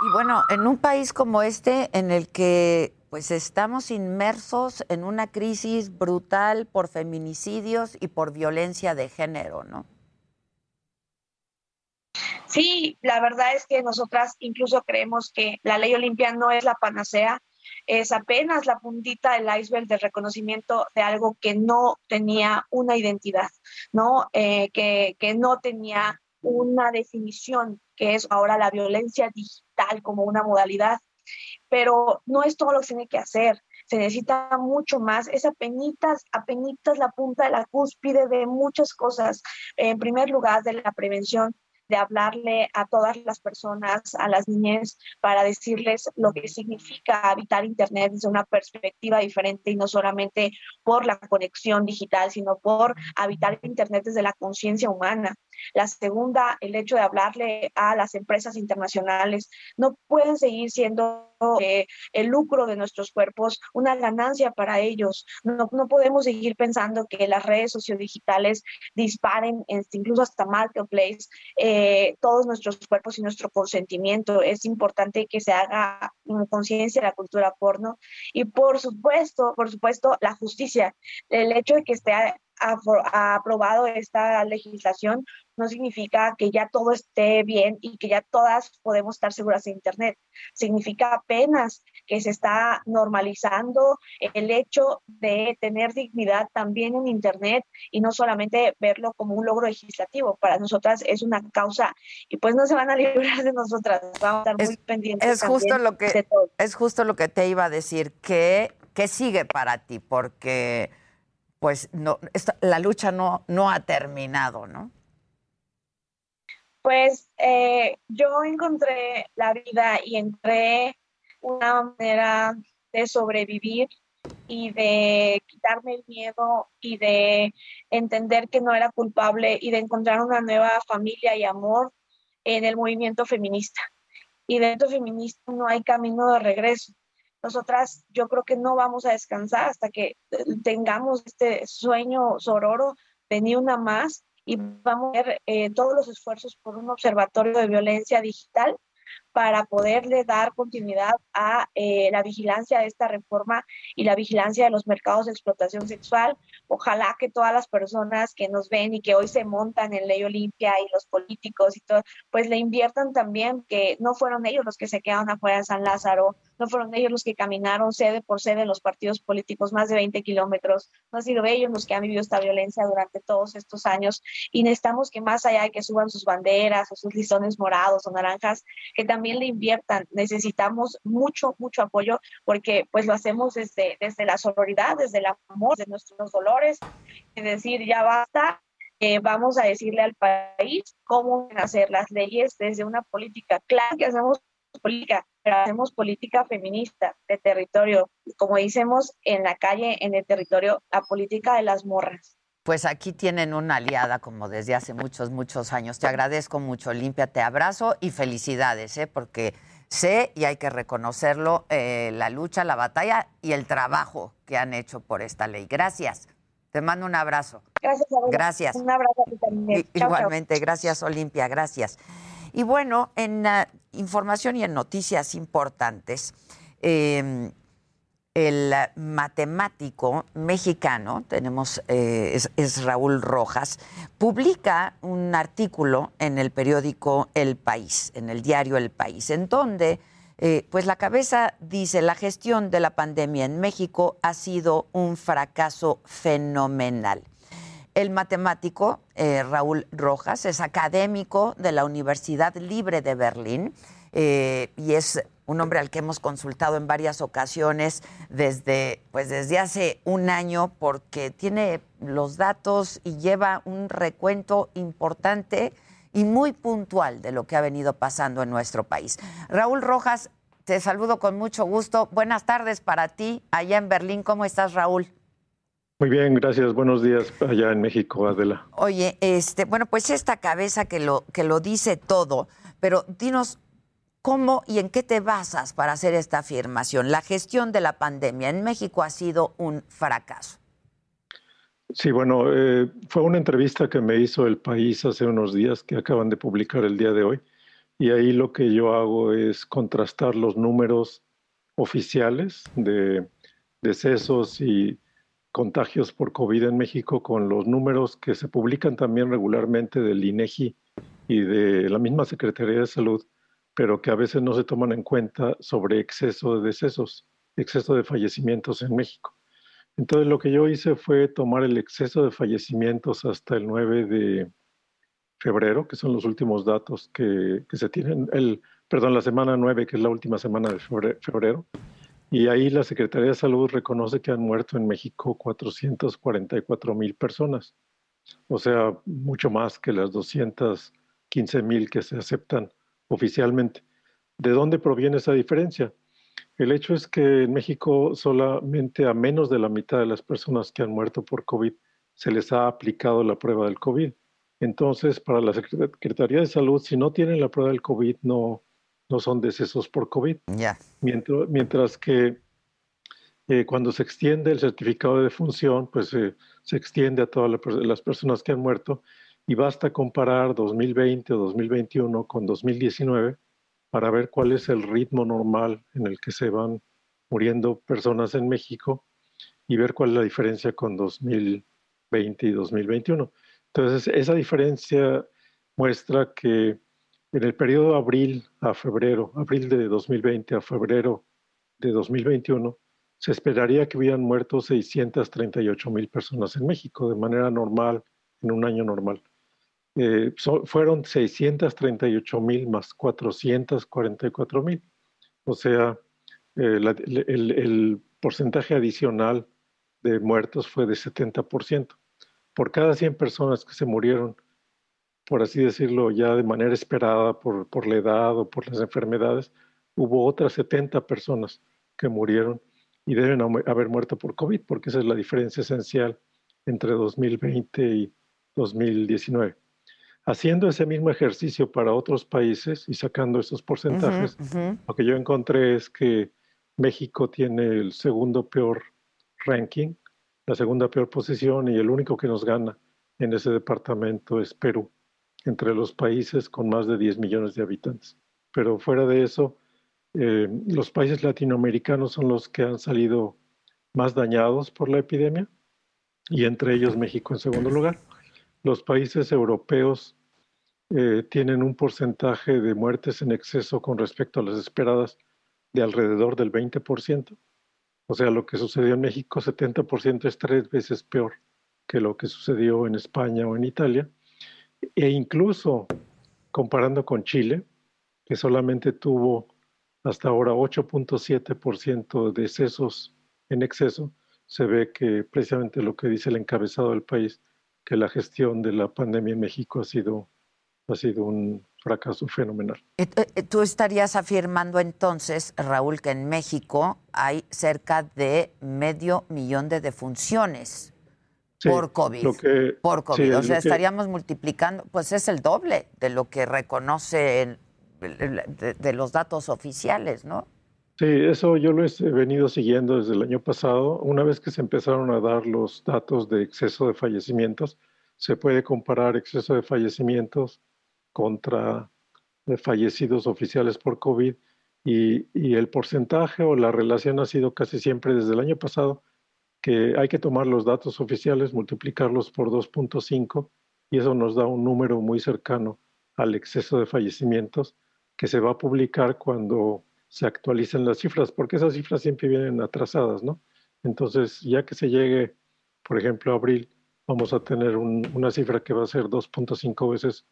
Y bueno, en un país como este, en el que pues estamos inmersos en una crisis brutal por feminicidios y por violencia de género, ¿no? Sí, la verdad es que nosotras incluso creemos que la ley Olimpia no es la panacea, es apenas la puntita del iceberg del reconocimiento de algo que no tenía una identidad, ¿no? Eh, que, que no tenía una definición, que es ahora la violencia digital como una modalidad. Pero no es todo lo que se tiene que hacer se necesita mucho más, es apenitas, apenitas la punta de la cúspide de muchas cosas. En primer lugar, de la prevención, de hablarle a todas las personas, a las niñas, para decirles lo que significa habitar Internet desde una perspectiva diferente y no solamente por la conexión digital, sino por habitar Internet desde la conciencia humana. La segunda, el hecho de hablarle a las empresas internacionales. No pueden seguir siendo eh, el lucro de nuestros cuerpos una ganancia para ellos. No, no podemos seguir pensando que las redes sociodigitales disparen, incluso hasta marketplace, eh, todos nuestros cuerpos y nuestro consentimiento. Es importante que se haga conciencia de la cultura porno. Y por supuesto, por supuesto, la justicia. El hecho de que esté ha aprobado esta legislación no significa que ya todo esté bien y que ya todas podemos estar seguras en Internet. Significa apenas que se está normalizando el hecho de tener dignidad también en Internet y no solamente verlo como un logro legislativo. Para nosotras es una causa y pues no se van a librar de nosotras. Vamos a estar muy pendientes. Es justo, lo que, es justo lo que te iba a decir. ¿Qué, qué sigue para ti? Porque pues no, la lucha no, no ha terminado, ¿no? Pues eh, yo encontré la vida y entré una manera de sobrevivir y de quitarme el miedo y de entender que no era culpable y de encontrar una nueva familia y amor en el movimiento feminista. Y dentro feminista no hay camino de regreso nosotras yo creo que no vamos a descansar hasta que eh, tengamos este sueño sororo de ni una más y vamos a ver eh, todos los esfuerzos por un observatorio de violencia digital para poderle dar continuidad a eh, la vigilancia de esta reforma y la vigilancia de los mercados de explotación sexual. Ojalá que todas las personas que nos ven y que hoy se montan en Ley Olimpia y los políticos y todo, pues le inviertan también que no fueron ellos los que se quedaron afuera de San Lázaro, no fueron ellos los que caminaron sede por sede en los partidos políticos más de 20 kilómetros, no han sido ellos los que han vivido esta violencia durante todos estos años y necesitamos que más allá de que suban sus banderas o sus listones morados o naranjas, que también le inviertan. Necesitamos mucho, mucho apoyo porque pues lo hacemos desde, desde la sororidad, desde el amor, de nuestros dolores, es decir, ya basta eh, vamos a decirle al país cómo hacer las leyes desde una política. Claro que hacemos política, pero hacemos política feminista de territorio, como decimos en la calle, en el territorio, la política de las morras. Pues aquí tienen una aliada como desde hace muchos, muchos años. Te agradezco mucho, Limpia, te abrazo y felicidades, ¿eh? porque sé, y hay que reconocerlo, eh, la lucha, la batalla y el trabajo que han hecho por esta ley. Gracias. Te mando un abrazo. Gracias. Gracias. Un abrazo a ti también. Igualmente, gracias Olimpia, gracias. Y bueno, en ah, información y en noticias importantes, em, el matemático mexicano, tenemos, eh, es, es, Raúl Rojas, publica un artículo en el periódico El País, en el diario El País, en donde eh, pues la cabeza dice, la gestión de la pandemia en México ha sido un fracaso fenomenal. El matemático eh, Raúl Rojas es académico de la Universidad Libre de Berlín eh, y es un hombre al que hemos consultado en varias ocasiones desde, pues desde hace un año porque tiene los datos y lleva un recuento importante y muy puntual de lo que ha venido pasando en nuestro país. Raúl Rojas, te saludo con mucho gusto. Buenas tardes para ti allá en Berlín. ¿Cómo estás, Raúl? Muy bien, gracias. Buenos días allá en México, Adela. Oye, este, bueno, pues esta cabeza que lo que lo dice todo, pero dinos cómo y en qué te basas para hacer esta afirmación. La gestión de la pandemia en México ha sido un fracaso. Sí, bueno, eh, fue una entrevista que me hizo El País hace unos días que acaban de publicar el día de hoy. Y ahí lo que yo hago es contrastar los números oficiales de decesos y contagios por COVID en México con los números que se publican también regularmente del INEGI y de la misma Secretaría de Salud, pero que a veces no se toman en cuenta sobre exceso de decesos, exceso de fallecimientos en México. Entonces lo que yo hice fue tomar el exceso de fallecimientos hasta el 9 de febrero, que son los últimos datos que, se tienen, el, perdón, la semana 9, que es la última semana de febrero, y ahí la Secretaría de Salud reconoce que han muerto en México 444 mil personas, o sea, mucho más que las 215 mil que se aceptan oficialmente. ¿De dónde proviene esa diferencia? El hecho es que en México solamente a menos de la mitad de las personas que han muerto por COVID se les ha aplicado la prueba del COVID. Entonces, para la Secretaría de Salud, si no tienen la prueba del COVID, no, no son decesos por COVID. Mientras, mientras, que eh, cuando se extiende el certificado de defunción, pues eh, se extiende a todas las personas que han muerto y basta comparar 2020 o 2021 con 2019 para ver cuál es el ritmo normal en el que se van muriendo personas en México y ver cuál es la diferencia con 2020 y 2021. Entonces, esa diferencia muestra que en el periodo abril a febrero, abril de 2020 a febrero de 2021, se esperaría que hubieran muerto 638 mil personas en México de manera normal, en un año normal. Eh, fueron 638 mil más 444 mil. O sea, eh, el, porcentaje adicional de muertos fue de 70%. Por cada 100 personas que se murieron, por así decirlo, ya de manera esperada por, por la edad o por las enfermedades, hubo otras 70 personas que murieron y deben haber muerto por COVID, porque esa es la diferencia esencial entre 2020 y 2019 haciendo ese mismo ejercicio para otros países y sacando esos porcentajes, lo que yo encontré es que México tiene el segundo peor ranking, la segunda peor posición y el único que nos gana en ese departamento es Perú, entre los países con más de 10 millones de habitantes. Pero fuera de eso, eh, los países latinoamericanos son los que han salido más dañados por la epidemia y entre ellos México en segundo lugar. Los países europeos eh, tienen un porcentaje de muertes en exceso con respecto a las esperadas de alrededor del 20%. O sea, lo que sucedió en México, 70% es tres veces peor que lo que sucedió en España o en Italia. E incluso comparando con Chile, que solamente tuvo hasta ahora 8.7% de decesos en exceso, se ve que precisamente lo que dice el encabezado del país, que la gestión de la pandemia en México ha sido, ha sido un fracaso fenomenal. Eh, eh, tú estarías afirmando entonces, Raúl, que en México hay cerca de medio millón de defunciones por COVID. por COVID. o sea, estaríamos multiplicando, pues es el doble de lo que reconoce de, los datos oficiales, ¿no? Sí, eso yo lo he venido siguiendo desde el año pasado. Una vez que se empezaron a dar los datos de exceso de fallecimientos, se puede comparar exceso de fallecimientos contra fallecidos oficiales por COVID y, y, el porcentaje o la relación ha sido casi siempre desde el año pasado que hay que tomar los datos oficiales, multiplicarlos por 2.5 y eso nos da un número muy cercano al exceso de fallecimientos que se va a publicar cuando se actualicen las cifras, porque esas cifras siempre vienen atrasadas, ¿no? Entonces, ya que se llegue, por ejemplo, a abril, vamos a tener una cifra que va a ser 2.5 veces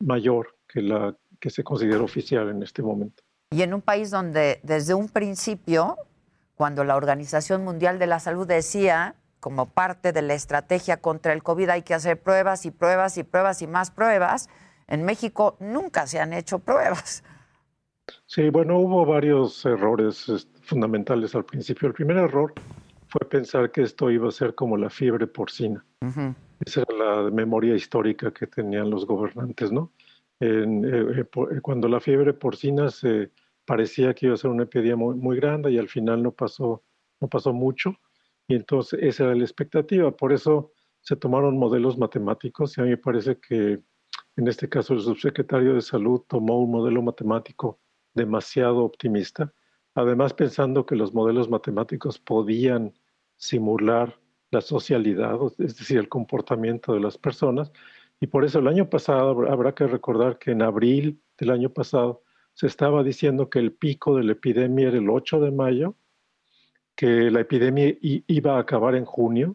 mayor que la que se considera oficial en este momento. Y en un país donde desde un principio, cuando la Organización Mundial de la Salud decía, como parte de la estrategia contra el COVID, hay que hacer pruebas y pruebas y pruebas y más pruebas, en México nunca se han hecho pruebas. Sí, bueno, hubo varios errores fundamentales al principio. El primer error fue pensar que esto iba a ser como la fiebre porcina. Esa era la memoria histórica que tenían los gobernantes, ¿no? En, eh, eh, eh, cuando la fiebre porcina se parecía que iba a ser una epidemia muy, muy, grande y al final no pasó, no pasó mucho. Y entonces esa era la expectativa. Por eso se tomaron modelos matemáticos y a mí me parece que en este caso el subsecretario de Salud tomó un modelo matemático demasiado optimista, además pensando que los modelos matemáticos podían simular la socialidad, es decir, el comportamiento de las personas. Y por eso el año pasado, habrá que recordar que en abril del año pasado se estaba diciendo que el pico de la epidemia era el 8 de mayo, que la epidemia iba a acabar en junio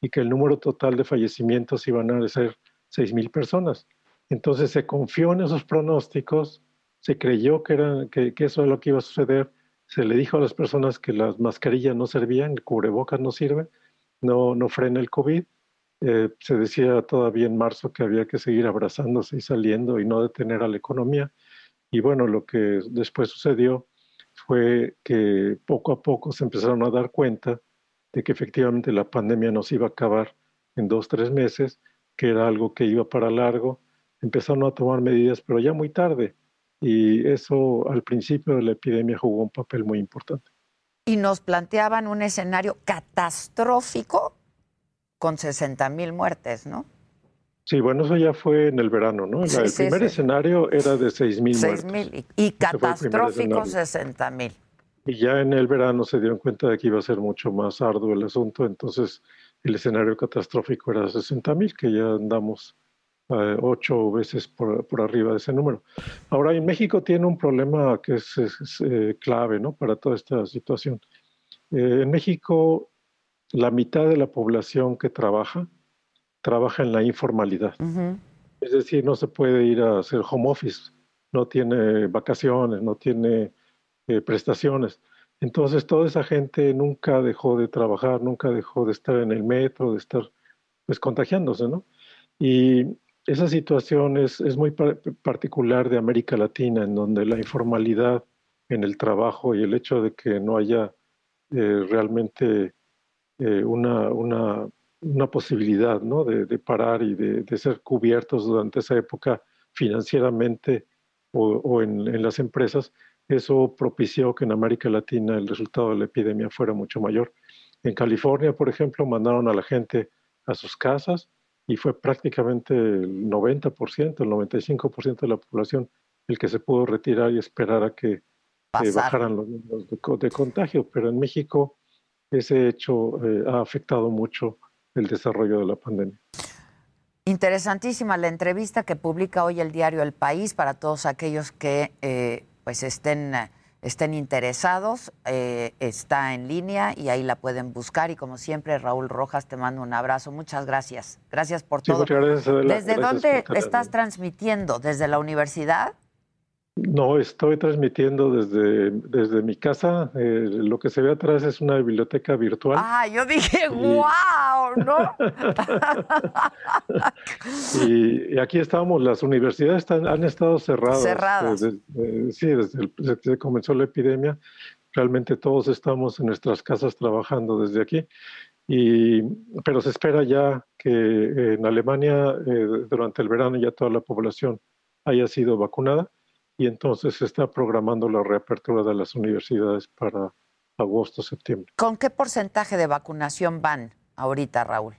y que el número total de fallecimientos iban a ser 6.000 personas. Entonces se confió en esos pronósticos, se creyó que, era, que, eso era lo que iba a suceder, se le dijo a las personas que las mascarillas no servían, el cubrebocas no sirve, no, no frena el COVID. Eh, se decía todavía en marzo que había que seguir abrazándose y saliendo y no detener a la economía. Y bueno, lo que después sucedió fue que poco a poco se empezaron a dar cuenta de que efectivamente la pandemia nos iba a acabar en dos, tres meses, que era algo que iba para largo empezaron a tomar medidas, pero ya muy tarde. Y eso al principio de la epidemia jugó un papel muy importante. Y nos planteaban un escenario catastrófico con 60 mil muertes, ¿no? Sí, bueno, eso ya fue en el verano, ¿no? el primer escenario era de 6 mil muertos. mil y, catastrófico 60 mil. Y ya en el verano se dieron cuenta de que iba a ser mucho más arduo el asunto, entonces el escenario catastrófico era 60 mil, que ya andamos eh, ocho veces por, arriba de ese número. Ahora, en México tiene un problema que es, eh, clave ¿no? para toda esta situación. Eh, en México, la mitad de la población que trabaja, trabaja en la informalidad. Es decir, no se puede ir a hacer home office, no tiene vacaciones, no tiene prestaciones. Entonces, toda esa gente nunca dejó de trabajar, nunca dejó de estar en el metro, de estar pues contagiándose, ¿no? Y esa situación es, muy particular de América Latina, en donde la informalidad en el trabajo y el hecho de que no haya eh, realmente eh, una, una, una, posibilidad ¿no? de, parar y de, ser cubiertos durante esa época financieramente o, en, en, las empresas, eso propició que en América Latina el resultado de la epidemia fuera mucho mayor. En California, por ejemplo, mandaron a la gente a sus casas y fue prácticamente el 90%, el 95% de la población el que se pudo retirar y esperar a que bajaran los números de, contagio. Pero en México ese hecho eh, ha afectado mucho el desarrollo de la pandemia. Interesantísima la entrevista que publica hoy el diario El País para todos aquellos que eh, pues estén estén interesados, eh, está en línea y ahí la pueden buscar. Y como siempre, Raúl Rojas, te mando un abrazo. Muchas gracias. Gracias por Sí, todo. muchas gracias. ¿Desde Gracias dónde estás transmitiendo? ¿Desde la universidad? No, estoy transmitiendo desde, desde mi casa. Eh, lo que se ve atrás es una biblioteca virtual. Ah, yo dije, Y- wow, ¿no? Y, y aquí estamos, las universidades están- han estado cerradas. Cerradas. eh, de- eh, sí, desde, el- desde que comenzó la epidemia, realmente todos estamos en nuestras casas trabajando desde aquí. Y, pero se espera ya que en Alemania eh, durante el verano ya toda la población haya sido vacunada y entonces se está programando la reapertura de las universidades para agosto, septiembre. ¿Con qué porcentaje de vacunación van ahorita, Raúl?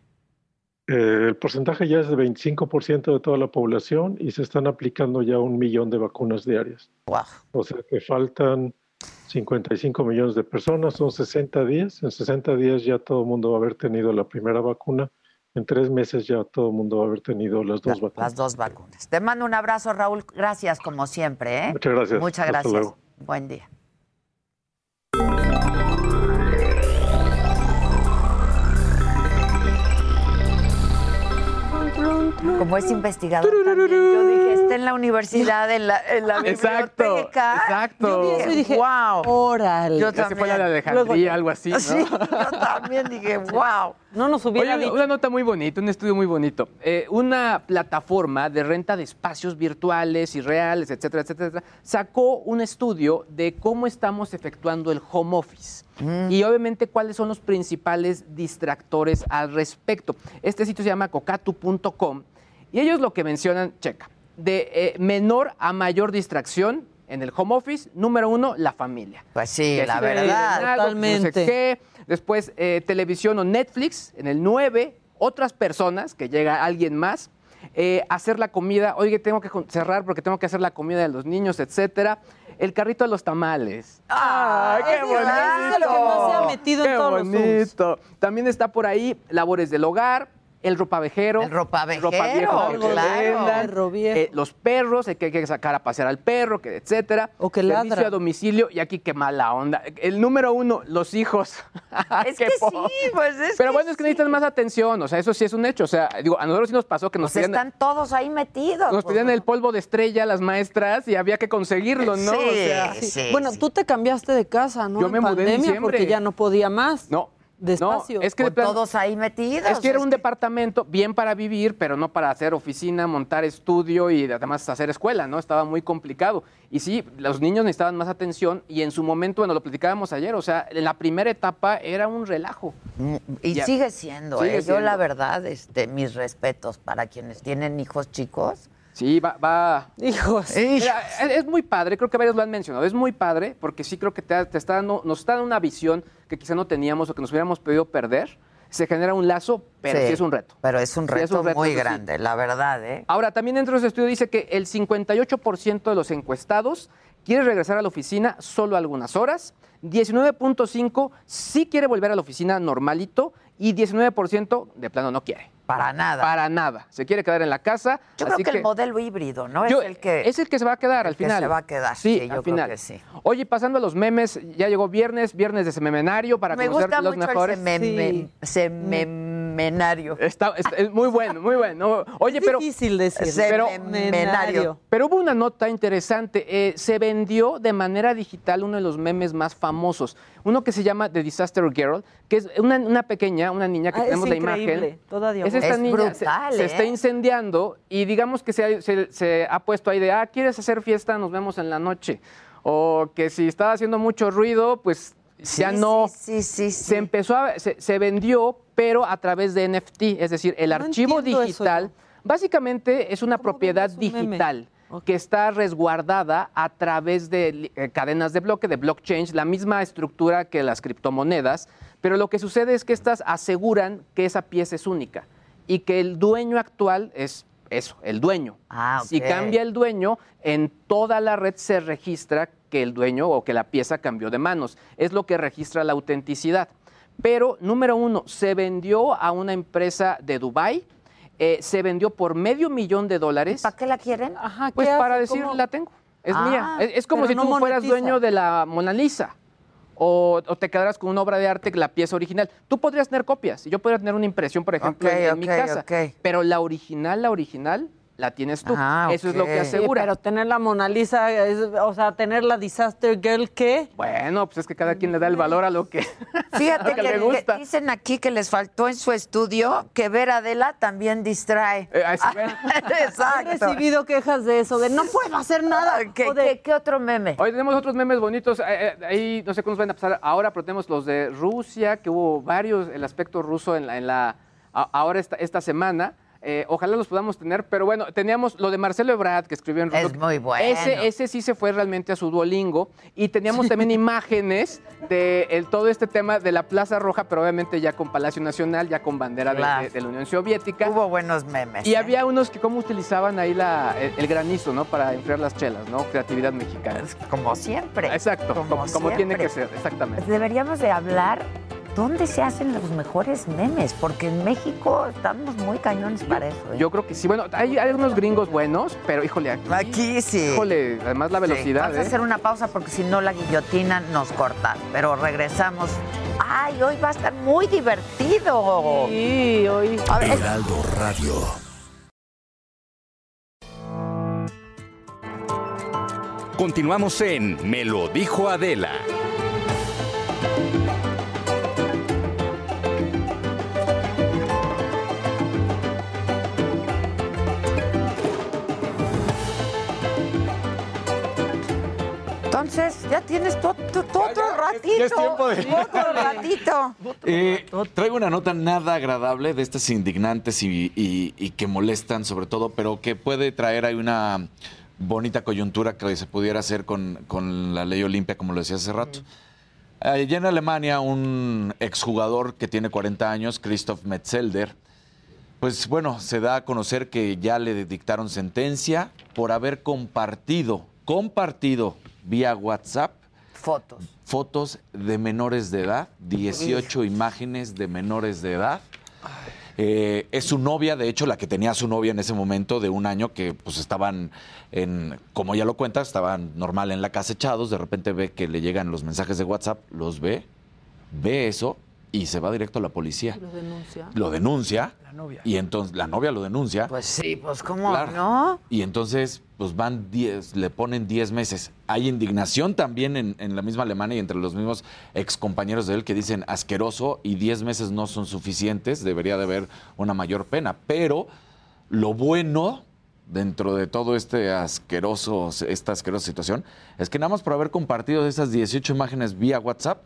Eh, el porcentaje ya es de 25% de toda la población y se están aplicando ya un millón de vacunas diarias. Wow. O sea que faltan 55 millones de personas, son 60 días. En 60 días ya todo el mundo va a haber tenido la primera vacuna. En tres meses ya todo el mundo va a haber tenido las dos vacunas. Las dos vacunas. Te mando un abrazo, Raúl. Gracias, como siempre. ¿eh? Muchas gracias. Muchas Hasta gracias. luego. Buen día. Como es investigador también, yo dije, está en la universidad, en la, en la Exacto, biblioteca. exacto. Yo vi eso y dije, wow. Órale. Yo Ya se fue a la también. Alejandría, algo así, [LAUGHS] ¿no? Sí, yo también dije, wow. No nos hubiera Oye, dicho. una nota muy bonita, un estudio muy bonito. Eh, una plataforma de renta de espacios virtuales y reales, etcétera, etcétera, etcétera, sacó un estudio de cómo estamos efectuando el home office. Y obviamente cuáles son los principales distractores al respecto. Este sitio se llama cocatu.com y ellos lo que mencionan, checa, de eh, menor a mayor distracción en el home office, número uno, la familia. Pues sí, Que la verdad. algo, que no sé Totalmente. qué. Después, eh, televisión o Netflix, en el 9, otras personas, que llega alguien más, eh, hacer la comida, oye, tengo que cerrar porque tengo que hacer la comida de los niños, etcétera. El carrito de los tamales. ¡Ay, qué Ese es lo que más se ha metido en Qué los bonito. También está por ahí labores del hogar, el ropavejero. El ropavejero, claro. eh, los perros, eh, que hay que sacar a pasear al perro, que, etcétera. O que Servicio ladra. a domicilio y aquí qué mala onda. El número uno, los hijos. [LAUGHS] Es que po- sí, pues es Pero que bueno, es que necesitan más atención, o sea, eso sí es un hecho. O sea, digo, a nosotros sí nos pasó que nos Pues pedían, están todos ahí metidos. nos pues, pedían el polvo de estrella las maestras y había que conseguirlo, ¿no? Sí, o sea, sí, bueno, sí. tú te cambiaste de casa, ¿no? Yo En me mudé en pandemia diciembre. porque ya no podía más. no. Despacio. No, es que de Con todos ahí metidos. Es que era un departamento bien para vivir, pero no para hacer oficina, montar estudio y además hacer escuela, ¿no? Estaba muy complicado. Y sí, los niños necesitaban más atención y en su momento, bueno, lo platicábamos ayer, o sea, en la primera etapa era un relajo. Mm, Y Ya. sigue siendo, Sigue ¿eh? Yo la verdad, este, mis respetos para quienes tienen hijos chicos. Sí, va... va... Hijos. Mira, es, es muy padre, creo que varios lo han mencionado, es muy padre porque sí creo que te, te está dando, nos está dando una visión que quizá no teníamos o que nos hubiéramos podido perder. Se genera un lazo, pero sí, es un reto. Pero es un Sí, es reto, un reto, muy sí. grande, la verdad, ¿eh? Ahora, también dentro de ese estudio dice que el 58% de los encuestados quiere regresar a la oficina solo algunas horas, 19.5% sí quiere volver a la oficina normalito y 19% de plano no quiere. Para nada. Para nada. Se quiere quedar en la casa. Yo creo que, el modelo híbrido, ¿no? yo- es el que... es el que se va a quedar el al que final. se va a quedar, Sí, sí, yo al creo final. que sí. Oye, pasando a los memes, ya llegó viernes, viernes de sememenario para Me conocer gusta los mucho mejores. el sememe- sememenario. Está, está- es muy bueno, muy bueno. Oye, Es pero difícil decir. pero- Semenario. Pero hubo una nota interesante. eh, se vendió de manera digital uno de los memes más famosos. Uno que se llama The Disaster Girl, que es una, una pequeña, una niña que Ah, es tenemos la increíble, imagen. toda es esta Es niña, se- brutal, se, ¿eh? está incendiando y digamos que se, ha- se- se ha puesto ahí de, ah, ¿quieres hacer fiesta? Nos vemos en la noche. O que si está haciendo mucho ruido, pues ya Sí, no. Sí, sí, sí. sí. Se empezó a, se, se vendió, pero a través de NFT, es decir, el No archivo eso digital, básicamente es una ¿Cómo propiedad meme? digital que está resguardada a través de eh, cadenas de bloque, de blockchain, la misma estructura que las criptomonedas, pero lo que sucede es que estas aseguran que esa pieza es única y que el dueño actual es eso, el dueño. Ah, Si cambia el dueño, en toda la red se registra que el dueño o que la pieza cambió de manos. Es lo que registra la autenticidad. Pero, número uno, se vendió a una empresa de Dubái, eh, se vendió por medio millón de dólares. ¿Para qué la quieren? Ajá, ¿qué Pues hace? para decir, ¿Cómo? la tengo. Es Ah, mía. Es, es como si no tú fueras dueño de la Mona Lisa. O, o te quedaras con una obra de arte, la pieza original. Tú podrías tener copias. Yo podría tener una impresión, por ejemplo, Ok, en, mi casa. ok. Pero la original, la original, la tienes tú. Ah, Eso es lo que asegura. Sí, pero tener la Mona Lisa, es- o sea, tener la Disaster Girl, ¿qué? Bueno, pues es que cada quien le da el valor a lo que, [LAUGHS] Fíjate lo que que, le gusta. que dicen aquí que les faltó en su estudio que ver a Adela también distrae. Eh, bueno. [LAUGHS] He Exacto. recibido quejas de eso, de no puedo hacer nada. [LAUGHS] ¿Qué, o de- qué- qué otro meme? Hoy tenemos otros memes bonitos. eh, eh, ahí no sé cómo nos van a pasar ahora, pero tenemos los de Rusia, que hubo varios, el aspecto ruso en la, en la a- ahora esta, esta semana. Eh, ojalá los podamos tener, pero bueno, teníamos lo de Marcelo Ebrard, que escribió en. Es muy bueno. Ese, ese sí se fue realmente a su Duolingo. Y teníamos también imágenes de el- todo este tema de la Plaza Roja, pero obviamente ya con Palacio Nacional, ya con bandera de- Claro. de, de la Unión Soviética. Hubo buenos memes. Y ¿eh? había unos que cómo utilizaban ahí la, el, el granizo, ¿no? Para enfriar las chelas, ¿no? Creatividad mexicana. Como siempre. Exacto, Como como, como tiene que ser, exactamente. Deberíamos de hablar dónde se hacen los mejores memes, porque en México estamos muy cañones para eso. ¿eh? Yo creo que sí. Bueno, hay, hay unos gringos buenos, pero híjole, aquí, Aquí sí. híjole, además la Sí, velocidad, Vamos a ¿eh? hacer una pausa porque si no la guillotina nos corta. Pero regresamos. ¡Ay, hoy va a estar muy divertido! Sí, hoy. A ver, Heraldo Radio. Continuamos en Me lo dijo Adela. Ya tienes todo, otro ratito. ya es tiempo de- Otro [LAUGHS] ratito. Eh, traigo una nota nada agradable de estas indignantes y, y- y que molestan sobre todo, pero que puede traer ahí una bonita coyuntura que se pudiera hacer con, con la ley Olimpia, como lo decía hace rato. Allá en Alemania, un exjugador que tiene 40 años, Christoph Metzelder, pues bueno, se da a conocer que ya le dictaron sentencia por haber compartido, compartido vía WhatsApp Fotos. fotos de menores de edad, 18 imágenes de menores de edad. Eh, es su novia, de hecho, la que tenía su novia en ese momento de un año que pues estaban en, como ya lo cuenta, estaban normal en la casa echados, de repente ve que le llegan los mensajes de WhatsApp, los ve, ve eso y se va directo a la policía. Lo denuncia. Lo denuncia. La novia. Y entonces la novia lo denuncia. Pues sí, pues cómo Claro. no. Y entonces, pues van 10, le ponen 10 meses. Hay indignación también en, en la misma Alemania y entre los mismos ex compañeros de él que dicen asqueroso y 10 meses no son suficientes, debería de haber una mayor pena. Pero lo bueno dentro de todo este asqueroso, esta asquerosa situación, es que nada más por haber compartido esas 18 imágenes vía WhatsApp,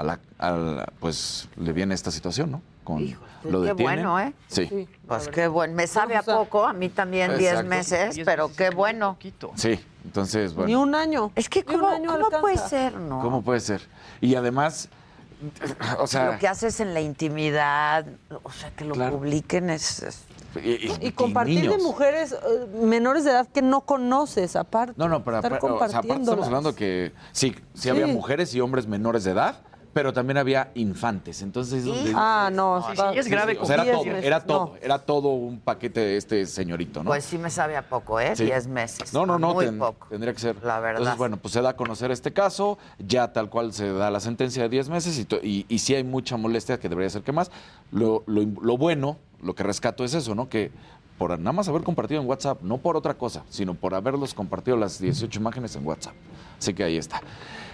a la, a la- pues le viene esta situación, ¿no? Con lo qué detienen. bueno, ¿eh? Sí. Pues qué bueno. Me sabe a poco, a mí también 10 Exacto. meses, pero qué bueno. Sí, entonces, bueno. Ni un año. Es que cómo, año cómo puede ser, ¿no? ¿Cómo puede ser? Y además, o sea, Lo que haces en la intimidad, o sea, que lo Claro. publiquen es... es- y, y- Y y compartir de mujeres eh, menores de edad que no conoces, aparte. No, no, pero Estar aparte, o sea, aparte estamos hablando que sí, sí, Sí. había mujeres y hombres menores de edad, pero también había infantes. Entonces, es donde- Ah, no. Sí, está- sí, es grave o sea, era todo, meses, era todo, no. era todo un paquete de este señorito, ¿no? Pues sí me sabe a poco, ¿eh? Sí. 10 meses. No, no, no, Muy ten- poco. tendría que ser. La verdad. Entonces, bueno, pues se da a conocer este caso, ya tal cual se da la sentencia de 10 meses y, y, y sí hay mucha molestia que debería ser que más. Lo, lo, lo bueno, lo que rescato es eso, ¿no? Que por nada más haber compartido en WhatsApp, no por otra cosa, sino por haberlos compartido las 18 imágenes en WhatsApp. Así que ahí está.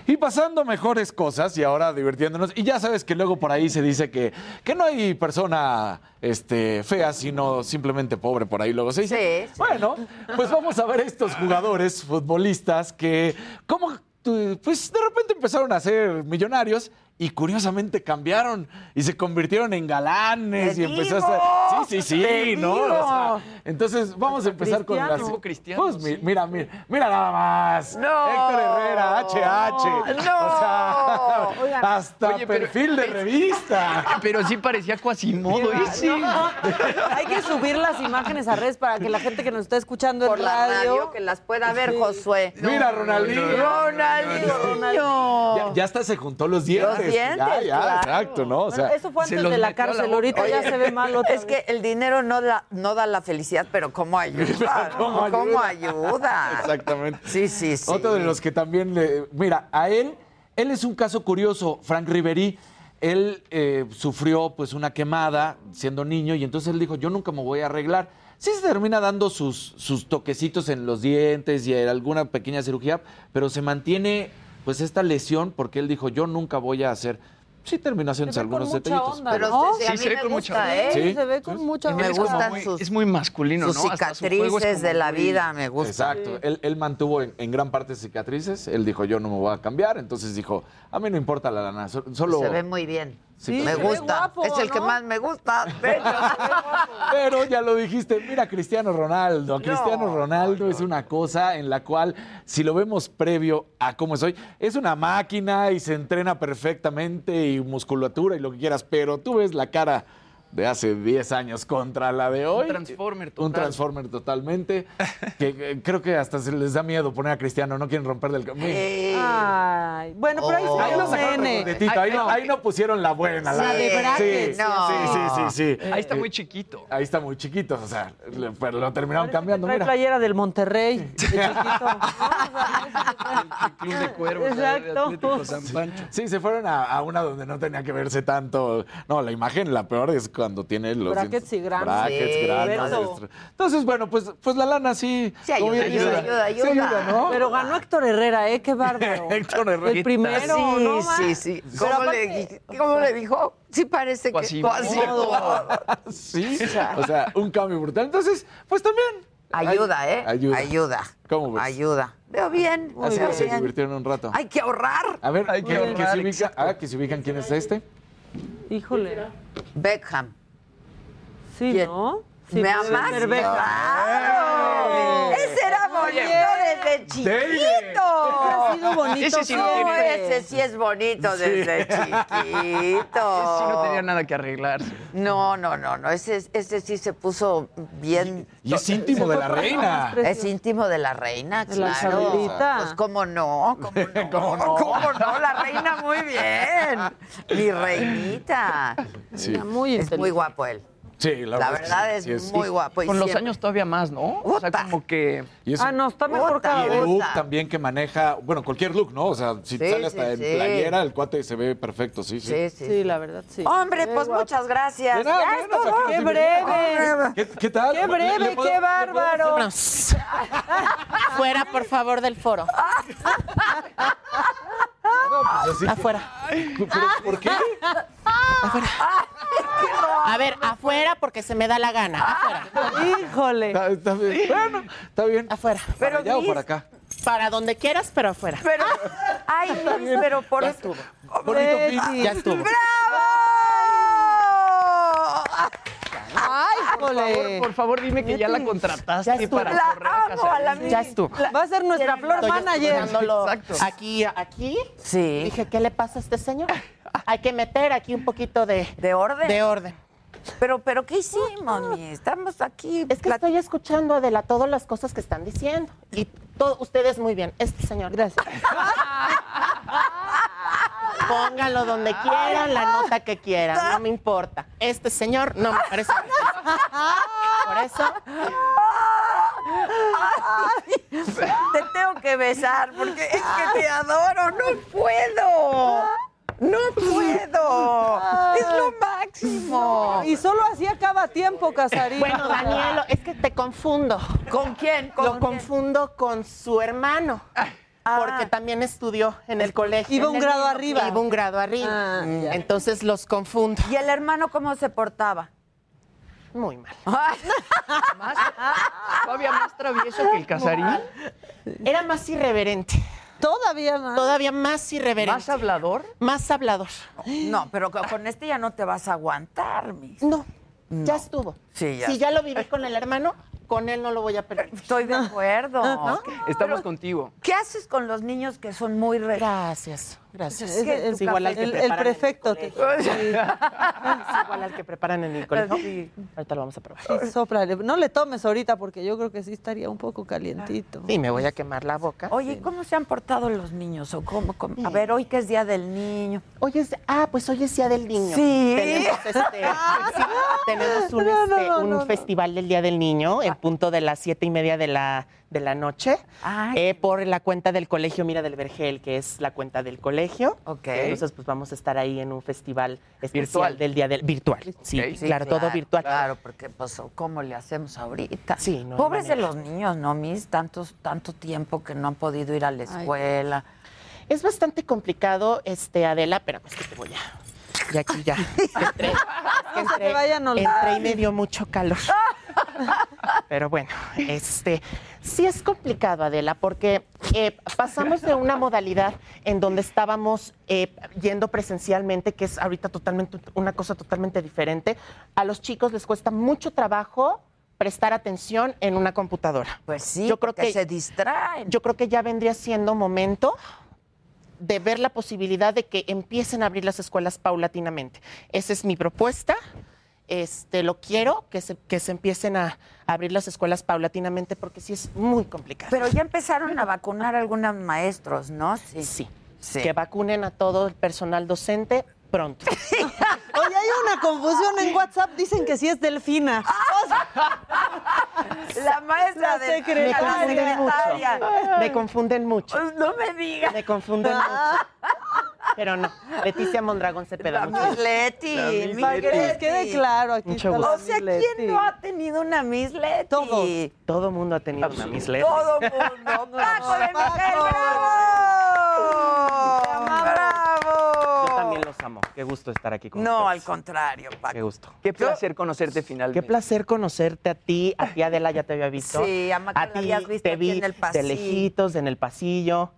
Y pasando mejores cosas y ahora divirtiéndonos. Y ya sabes que luego por ahí se dice que, que no hay persona este, fea, sino simplemente pobre por ahí luego se dice. Sí, sí. Bueno, pues vamos a ver estos jugadores futbolistas que, como, tu- pues de repente empezaron a ser millonarios y curiosamente cambiaron y se convirtieron en galanes ¡Te y empezó digo! a ser. Sí, sí, ¡Te sí, ¿no? digo! O sea, entonces vamos a empezar con las. Cristiano. Cristiano, Pues mi- mira, mira, mira nada más. ¡No! Héctor Herrera, HH. ¡No! O sea, [LAUGHS] Oigan. hasta Oye, pero- perfil de revista. [LAUGHS] Pero sí parecía Quasimodo ese. Hay que subir las imágenes a redes para que la gente que nos está escuchando Por en la radio, radio, que las pueda ver, Sí. Josué. Mira, Ronaldinho. ¡Ronaldinho! Ya, ya hasta se juntó los dientes. Dientes, Ya, ya, claro. exacto, ¿no? O sea, Bueno, eso fue antes de la cárcel, ahorita ya se ve mal otra Es que el dinero no da, no da la felicidad, pero ¿cómo ayuda? ¿Cómo, ¿Cómo ayuda? [LAUGHS] Exactamente. Sí, sí, sí. Otro de los que también le. Mira, a él, él es un caso curioso, Frank Riveri. Él eh, sufrió pues una quemada siendo niño y entonces él dijo, yo nunca me voy a arreglar. Sí se termina dando sus, sus toquecitos en los dientes y alguna pequeña cirugía, pero se mantiene pues esta lesión porque él dijo, yo nunca voy a hacer... Sí terminó haciendo algunos detallitos. Pero ¿no? sí, se ve con mucha ¿eh? Sí. Se ve con mucha Me gustan muy- sus- es muy masculino, Sus ¿no? Hasta su juego es cicatrices de la muy- vida, me gusta. Exacto. Él, él mantuvo en, en gran parte cicatrices. Él dijo, yo no me voy a cambiar. Entonces dijo, a mí no importa la lana. so- Solo... Se ve muy bien. Sí, me gusta. guapo, es el que más me gusta. [LAUGHS] De hecho, Pero ya lo dijiste, mira Cristiano Ronaldo. Cristiano Ronaldo es una cosa en la cual, si lo vemos previo a cómo es hoy, es una máquina y se entrena perfectamente y musculatura y lo que quieras, pero tú ves la cara de hace 10 años contra la de hoy. Un Transformer total. Un Transformer totalmente. [LAUGHS] que eh, creo que hasta se les da miedo poner a Cristiano, no quieren romperle el camino. Ay, bueno, pero ahí Oh. se Ahí no un sacaron nene. recordetito, ahí, no, ahí no pusieron la buena. La de brackets, Sí, no. sí, sí, sí, sí. Ahí está Eh, muy chiquito. Ahí está muy chiquito, o sea, le- pero lo terminaron cambiando, Trae mira. playera del Monterrey, de chiquito. [LAUGHS] Club de Cuervos, Exacto. de Atlético San Pancho. Sí, se fueron a, a una donde no tenía que verse tanto. No, la imagen, la peor es cuando tiene los Brackets y grandes. brackets Sí, grandes. Entonces, bueno, pues, pues la lana sí. Sí, ayuda, bien ayuda, ayuda, sí ayuda. ¿no? Pero ganó Héctor Herrera, ¿eh? Qué bárbaro. [LAUGHS] Héctor Herrera. El primero, sí, ¿no? sí, sí. ¿Cómo, aparte- le, cómo le dijo? Sí parece que... Quasimodo. Quasimodo. [LAUGHS] Sí, o sea, un cambio brutal. Entonces, pues también. Ayuda, ¿eh? Ayuda. Ayuda. ¿Cómo ves? Ayuda. Veo bien. Así veo se bien. divirtieron un rato. Hay que ahorrar. A ver, Hay que que, que ahorrar, se ubica, ah, que se ubican quién es este. Híjole. Beckham. Sí, ¿Quién? ¿no? Sí, ¿Me puede amas? ¡Claro! Ese era bonito desde chiquito. Ha sido bonito Ese sí no ese sí es bonito desde chiquito. [LAUGHS] Sí, no tenía nada que arreglar. No, no, no, no. Ese, ese sí se puso bien. Y es íntimo de la reina. Es íntimo de la reina, la claro. Isabelita. Pues cómo no, cómo [LAUGHS] no, ¿Cómo no? cómo no, la reina muy bien. Mi reinita. Sí. Muy Es muy guapo él. Sí, la, La verdad es sí, sí muy guapo. y Con los años todavía más, ¿no? O sea, como que... Y es Ah, no, está mejor cada Y el look también que maneja, bueno, cualquier look, ¿no? O sea, si Sí, sale hasta sí, en sí. playera, el cuate se ve perfecto, sí, sí. Sí, sí. Sí, la verdad, sí. Hombre, Qué pues guapo. muchas gracias. Nada, Ya es todo. ¡Qué breve! ¿Qué, qué tal? ¡Qué ¿Le- breve, le puedo- qué bárbaro! Fuera, por favor, del foro. [LAUGHS] Pues así. Afuera. ¿Pero por qué? A ver, afuera porque se me da la gana. Afuera. Híjole. Está, está bien. Bueno, está bien. Afuera. ¿Para allá o para acá? Para donde quieras, pero afuera. Pero, ay, Liz, pero por Ya estuvo. Bonito fin. Ya estuvo. ¡Bravo! ¡Ay, Por favor, por favor, dime que ya la contrataste estuvo. para La correr a amo a la Casarín. Ya estuvo. Va a ser nuestra flor manager. Exacto. Aquí, aquí. Sí. Dije, ¿qué le pasa a este señor? Hay que meter aquí un poquito de, ¿De orden? de orden. Pero, pero, ¿qué hicimos, mi? Estamos aquí. Es que estoy escuchando, Adela, todas las cosas que están diciendo. Y todo, ustedes muy bien. Este señor. Gracias. [LAUGHS] Pónganlo donde quieran, la nota que quieran, no me importa. Este señor no me parece. Por eso, Te tengo que besar porque es que te adoro. No puedo. No puedo. Es lo máximo. Y solo así acaba tiempo, Casarín. bueno, Danielo, es que te confundo. ¿Con quién? ¿Con Lo quién? confundo con su hermano. Porque también estudió en el colegio. Iba un grado mismo- arriba. Iba un grado arriba. Ah, ya. Entonces los confundo. ¿Y el hermano cómo se portaba? Muy mal. [LAUGHS] Más, todavía más travieso que el Casarín. Era más irreverente. Todavía más. Todavía más irreverente. ¿Más hablador? Más hablador. No, pero co- con este ya no te vas a aguantar, mis. No, ya estuvo. Sí, ya. Si ya lo viví con el hermano, con él no lo voy a perder. Estoy de acuerdo. [LAUGHS] ¿No? Estamos contigo. ¿Qué haces con los niños que son muy re... Gracias. Gracias. Es- es- Es igual al que el, el preparan en el prefecto. [LAUGHS] Es igual al que preparan en el colegio. Ahorita lo vamos a probar. Sí. No le tomes ahorita porque yo creo que sí estaría un poco calientito. Sí, me voy a quemar la boca. Oye, ¿y ¿cómo se han portado los niños? ¿O cómo, cómo? A ver, hoy que es Día del Niño. Hoy es, ah, pues hoy es Día del Niño. Sí. Tenemos, este, tenemos [LAUGHS] un, No, no, este, un no. festival del Día del Niño en punto de las siete y media de la, de la noche eh, por la cuenta del Colegio Mira del Vergel, que es la cuenta del colegio. Ok. Entonces, pues vamos a estar ahí en un festival especial Virtual. del Día del... Virtual, sí, Sí, claro, todo virtual. Claro, porque pues, ¿cómo le hacemos ahorita? Sí, no Pobres de los niños, ¿no, Miss? Tantos, tanto tiempo que no han podido ir a la escuela. Es bastante complicado, este, Adela, pero pues que te voy a... Y aquí ya. [LAUGHS] Entré, que No se te entré- vayan a olvidar. entré y me dio mucho calor. [LAUGHS] Pero bueno, este sí es complicado, Adela, porque eh, pasamos de una modalidad en donde estábamos eh, yendo presencialmente, que es ahorita totalmente una cosa totalmente diferente. A los chicos les cuesta mucho trabajo prestar atención en una computadora. Pues sí, yo creo porque que se distraen. Yo creo que ya vendría siendo momento de ver la posibilidad de que empiecen a abrir las escuelas paulatinamente. Esa es mi propuesta. Este, lo quiero, que se, que se empiecen a abrir las escuelas paulatinamente porque sí es muy complicado. Pero ya empezaron a vacunar a algunos maestros, ¿no? Sí. Sí. Que vacunen a todo el personal docente pronto. Oye, hay una confusión en WhatsApp. Dicen que sí es Delfina. O sea, La maestra La de Me confunden mucho. secretaria. Me confunden mucho. No me digas. Me confunden mucho. Pero no, Leticia Mondragón Cepeda. mucho gusto. Leti, Para que les Leti. quede claro, aquí Mucho gusto. O sea. ¿quién no ha tenido una Miss Leti? Todos. Todo mundo ha tenido una Miss Leti. Todo mundo. Paco de Miguel, bravo. También los amo. Qué gusto estar aquí con No, al contrario, Paco. Qué gusto. Qué placer conocerte finalmente. Qué placer conocerte a ti. A ti, Adela, ya te había visto. Sí, a Maca la ti habías visto te aquí vi en el de pasillo. lejitos, en el pasillo.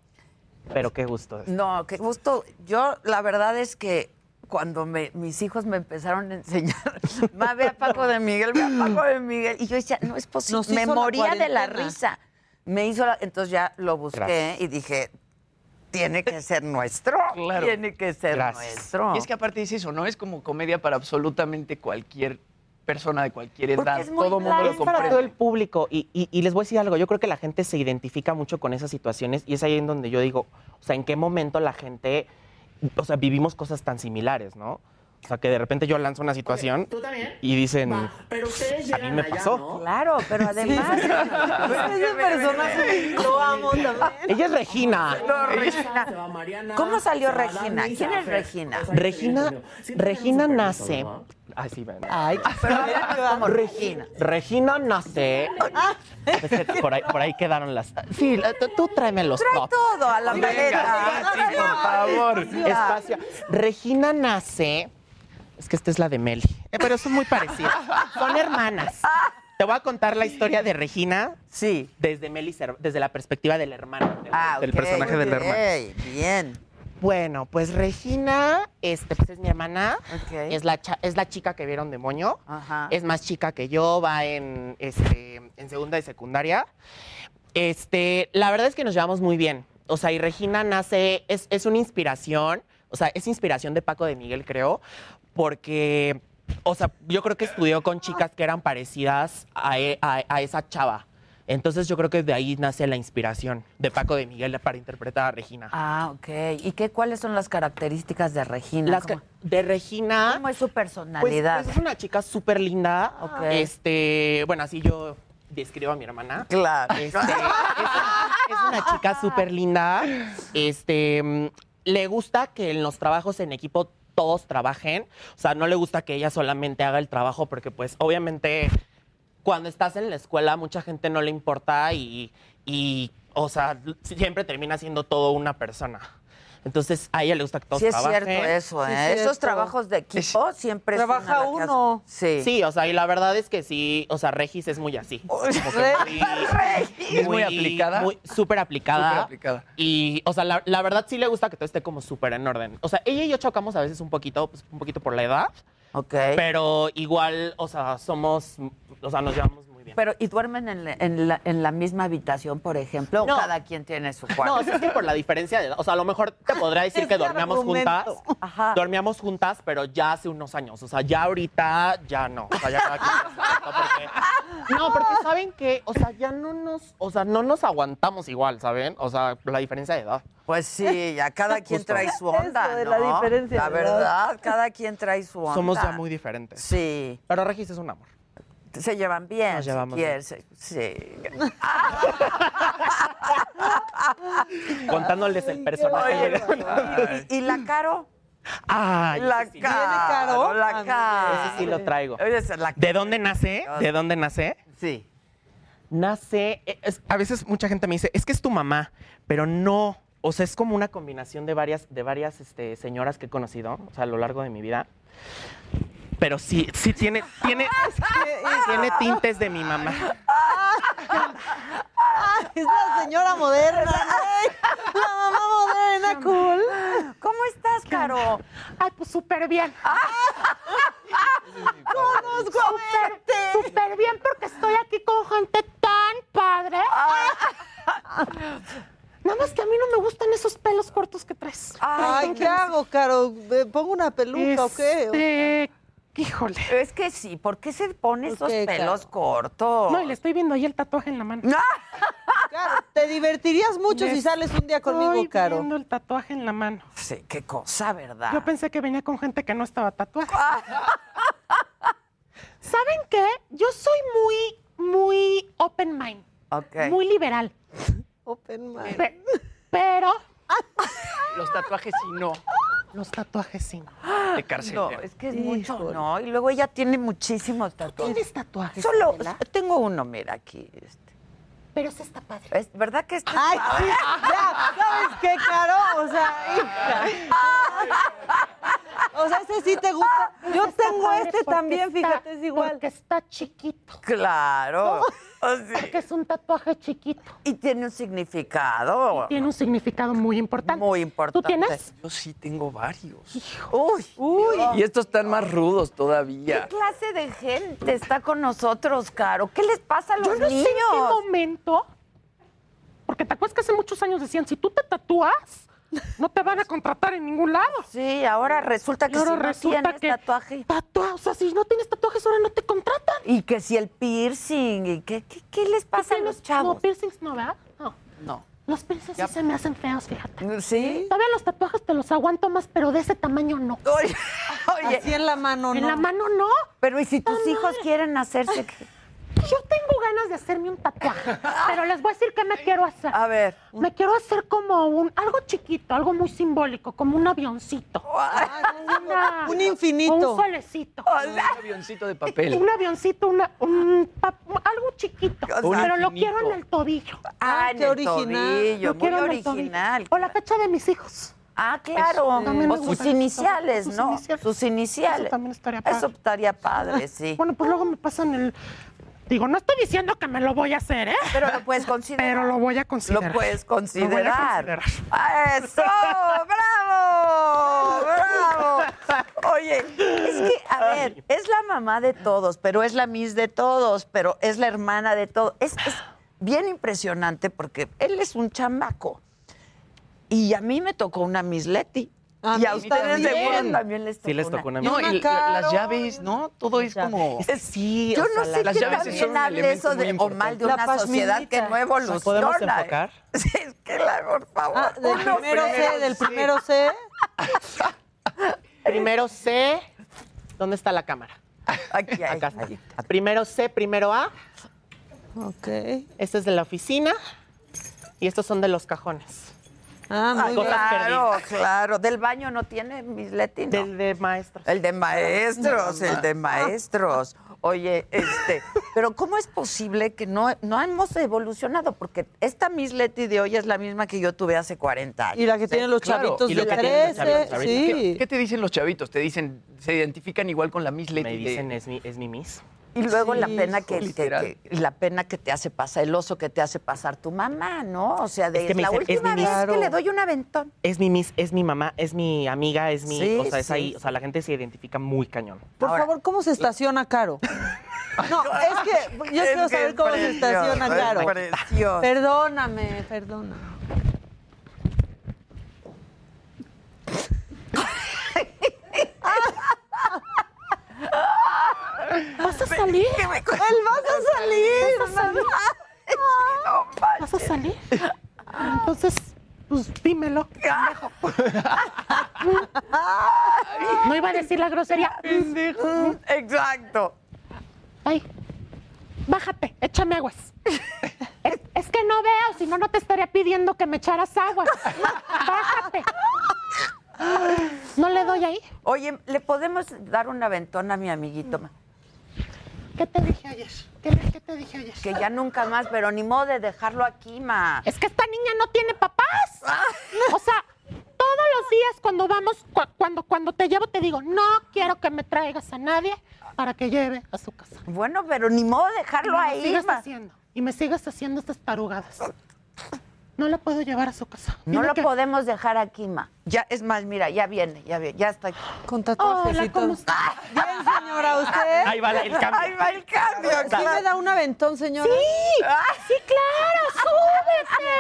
Pero qué gusto. No, qué gusto. Yo, la verdad es que cuando me- mis hijos me empezaron a enseñar, [LAUGHS] ma, ve a Paco de Miguel, ve a Paco de Miguel. Y yo decía, no es posible. Me la moría de la risa. Me hizo la- entonces ya lo busqué Gracias. y dije, tiene que ser nuestro. Claro. Tiene que ser Gracias. nuestro. Y es que aparte es eso, ¿no? Es como comedia para absolutamente cualquier persona de cualquier Porque edad. es muy Todo mundo lo Es para todo el comprende. público. Y, y- y les voy a decir algo. Yo creo que la gente se identifica mucho con esas situaciones y es ahí en donde yo digo, o sea, ¿en qué momento la gente, o sea, vivimos cosas tan similares, ¿no? O sea, que de repente yo lanzo una situación y dicen, Pero ustedes a mí me pasó. Claro, pero además. Ese personaje lo amo también. Ella es Regina. No, Regina. ¿Cómo salió Regina? ¿Quién es Regina? Regina, Regina nace. Ay, sí, ven. Ay, pero háblanos como Regina. Regina nace. Por ahí, por ahí quedaron las. Sí, la- tú, tú tráeme los Trae tops. todo a la maleta. Sí, por favor. Espacio. Regina nace. Es que esta es la de Meli. Eh, pero son muy parecidas. Son hermanas. Te voy a contar la historia de Regina. Sí. Desde Meli, Cer- desde la perspectiva del hermano. del- Ah, del ok, personaje del hermano. ok, Bien. Bueno, pues Regina, este, pues es mi hermana. Es, la es la chica que vieron de moño. Ajá. Es más chica que yo, va en, este, en segunda y secundaria. Este, la verdad es que nos llevamos muy bien. O sea, y Regina nace, es, es una inspiración, o sea, es inspiración de Paco de Miguel, creo, porque, o sea, yo creo que estudió con chicas que eran parecidas a, e- a- a esa chava. Entonces yo creo que de ahí nace la inspiración de Paco de Miguel para interpretar a Regina. Ah, ok. ¿Y qué, cuáles son las características de Regina? Las ¿Cómo, ca- de Regina. cómo es su Pues, personalidad? pues es una chica súper linda. Ok. Este, bueno, así yo describo a mi hermana. Claro. Este, es, una, es una chica súper linda. Este, mm, le gusta que en los trabajos en equipo todos trabajen. O sea, no le gusta que ella solamente haga el trabajo porque, pues, obviamente, cuando estás en la escuela, mucha gente no le importa y, y, o sea, siempre termina siendo todo una persona. Entonces, a ella le gusta que todos Sí es trabajen. cierto eso, Sí, ¿eh? es Esos cierto. trabajos de equipo siempre es Trabaja una de las- uno. Sí. Sí, o sea, y la verdad es que sí, o sea, Regis es muy así. Como que [LAUGHS] muy- Es muy aplicada. muy- Súper aplicada. Súper aplicada. Y, o sea, la, la verdad sí le gusta que todo esté como súper en orden. O sea, ella y yo chocamos a veces un poquito, pues, un poquito por la edad. Ok. Pero igual, o sea, somos, o sea, nos llevamos bien. Pero, ¿y duermen en la, en la- en la misma habitación, por ejemplo? ¿O No. cada quien tiene su cuarto? No, o es que por la diferencia de edad, o sea, a lo mejor te podría decir [LAUGHS] que dormíamos juntas. Ajá. Dormíamos juntas, pero ya hace unos años. O sea, ya ahorita ya no. O sea, ya cada quien porque- No, porque saben que, o sea, ya no nos, o sea, no nos aguantamos igual, ¿saben? O sea, la diferencia de edad. Pues sí, ya cada quien Justo. trae su onda, Eso de ¿no? la diferencia La de edad. verdad, cada quien trae su onda. Somos ya muy diferentes. Sí. Pero Regis es un amor. Se llevan bien, Nos si llevamos quieres, Sí. [LAUGHS] Contándoles el personaje. ¿Y, y la Caro? Ay, la sí. Caro, la Caro. Ese sí lo traigo. ¿De dónde nace? ¿De dónde nace? Sí. Nace, eh, es- a veces mucha gente me dice, es que es tu mamá, pero no. O sea, es como una combinación de varias, de varias este, señoras que he conocido, o sea, a lo largo de mi vida. Pero sí, sí tiene, tiene, tiene tintes de mi mamá. Es la señora moderna. La mamá moderna, cool. ¿Cómo estás, Caro? Ay, pues súper bien. [LAUGHS] Conozco verte. Súper bien porque estoy aquí con gente tan padre. [LAUGHS] Nada más que a mí no me gustan esos pelos cortos que traes. Ay, ¿qué hago, Caro? ¿Me ¿Pongo una peluca o qué? Híjole. Es que sí, ¿por qué se pone esos qué, pelos cortos? No, y le estoy viendo ahí el tatuaje en la mano. [LAUGHS] Caro, te divertirías mucho Le si sales un día conmigo, Estoy Caro. viendo el tatuaje en la mano. Sí, qué cosa, ¿verdad? Yo pensé que venía con gente que no estaba tatuada. [LAUGHS] ¿Saben qué? Yo soy muy, muy open mind. Ok. Muy liberal. Open mind. Pe- pero [LAUGHS] Los tatuajes sí no. Los tatuajes sí. De cárcel. No, es que es mucho, ¿no? Y luego ella tiene muchísimos tatuajes. ¿Tienes tatuajes? Solo, Adela? tengo uno, mira, aquí. este. Pero ese está padre. Es verdad que este Ay, sí, ya, ¿sabes qué, Caro? O sea, hija. O sea, ese sí te gusta. Yo está tengo este también, está- fíjate, es igual. Porque está chiquito. Claro. Sí. [LAUGHS] Porque es un tatuaje chiquito. Y tiene un significado. Tiene un significado muy importante. Muy importante. ¿Tú tienes? Yo sí tengo varios. Uy, Uy. Y estos están más rudos todavía. ¿Qué clase de gente está con nosotros, Caro? ¿Qué les pasa a los Yo no niños? sé en qué momento. Porque te acuerdas que hace muchos años decían, si tú te tatúas, no te van a contratar en ningún lado. Sí, ahora resulta que ahora si no resulta tienes que- tatuaje. Tatua- o sea, si no tienes tatuajes, ahora no te contratan. Y que si el piercing, y qué, qué, qué les pasa a ¿Tienes- los chavos? No, piercings no, ¿verdad? No. No. Los piercings sí se me hacen feos, fíjate. ¿Sí? Todavía los tatuajes te los aguanto más, pero de ese tamaño no. Oye, [LAUGHS] oye, Así en la mano, En ¿no? la mano no. pero ¿y si tus hijos quieren hacerse? Yo tengo ganas de hacerme un tatuaje, pero les voy a decir qué me quiero hacer. A ver. Me quiero hacer como un algo chiquito, algo muy simbólico, como un avioncito. Una- Un infinito. o Un solecito. Un avioncito de papel. Un avioncito, una, un pa- algo chiquito. Pero lo quiero en el tobillo. Ah, en qué el original. tobillo, Lo muy quiero en el tobillo. original. O la fecha de mis hijos. Ah, claro. o sus iniciales, ¿no? Sus iniciales. Eso también estaría padre. Eso estaría padre, sí. [LAUGHS] Bueno, pues luego me pasan el. Digo, no estoy diciendo que me lo voy a hacer, ¿eh? Pero lo puedes considerar. Pero lo voy a considerar. Lo puedes Lo voy a considerar. considerar. ¡Ah, ¡Eso! ¡Bravo! ¡Bravo! Oye, es que, a ver, es la mamá de todos, pero es la miss de todos, pero es la hermana de todos. Es, es bien impresionante porque él es un chamaco. Y a mí me tocó una Miss Leti. A y a ustedes también. seguro también les tocó Sí les tocó una No, Una y la- Caro. las llaves, ¿no? Todo es como... Es- Sí, Yo o sea, no sé las qué llaves también hable elemento eso de, muy o mal de La una sociedad que no evoluciona. ¿Podemos enfocar? [LAUGHS] Sí, es que la, por favor. Ah, del uno primero primero C, del primero C. Primero C. ¿Dónde está la cámara? Aquí hay. Acá está. Primero C, primero A. Ok. Este es de la oficina. Y estos son de los cajones. Ah, Ah, muy claro, perdidas. claro. Del baño no tiene Miss Leti, ¿no? Del de maestros. El de maestros, el de maestros. Oye, este, pero ¿cómo es posible que no, no hemos evolucionado? Porque esta Miss Leti de hoy es la misma que yo tuve hace 40 años. Y la que tienen los Claro, chavitos y de lo que tienen los 13. chavitos ahorita. Sí. ¿Qué, qué te dicen los chavitos? Te dicen, se identifican igual con la Miss Leti. Me de- dicen, es mi, es mi miss. Y luego la pena que, que- literal. que- la pena que te hace pasar, el oso que te hace pasar tu mamá, ¿no? O sea, de Es que me la última vez que le doy un aventón. Es mi mis, es mi mamá, es mi amiga, es mi, Sí, o sea, es sí, ahí, o sea, la gente se identifica muy cañón. Por favor, ¿cómo se estaciona Caro? [LAUGHS] No, es que yo Es quiero que saber cómo se estaciona es Caro. precioso. Perdóname, perdóname. [LAUGHS] ¿Vas a salir? Él vas a salir. ¿Vas a salir? ¿Vas a salir? Entonces, pues dímelo. No iba a decir la grosería. Exacto. Ay, bájate, échame aguas. Es, es que no veo, si no, no te estaría pidiendo que me echaras aguas. Bájate. ¿No le doy ahí? Oye, ¿le podemos dar un aventón a mi amiguito? ¿Qué te dije ayer? ¿Qué, qué te dije ayer? Que ya nunca más, pero ni modo de dejarlo aquí, ma. Es que esta niña no tiene papás. O sea, todos los días cuando vamos, cu- cuando, cuando te llevo, te digo, no quiero que me traigas a nadie para que lleve a su casa. Bueno, pero ni modo de dejarlo Y me ahí, sigues ma. haciendo. Y me sigues haciendo estas tarugadas. No la puedo llevar a su casa. No lo que- podemos dejar aquí, ma. Ya, es más, mira, ya viene, ya viene, ya está aquí. Con Hola, ¿cómo está? Bien, señora, ¿usted? Ahí va el cambio. Ahí va el cambio. ¿Sí me da un aventón, señora? ¡Sí! ¡Sí, claro! ¡Súbete!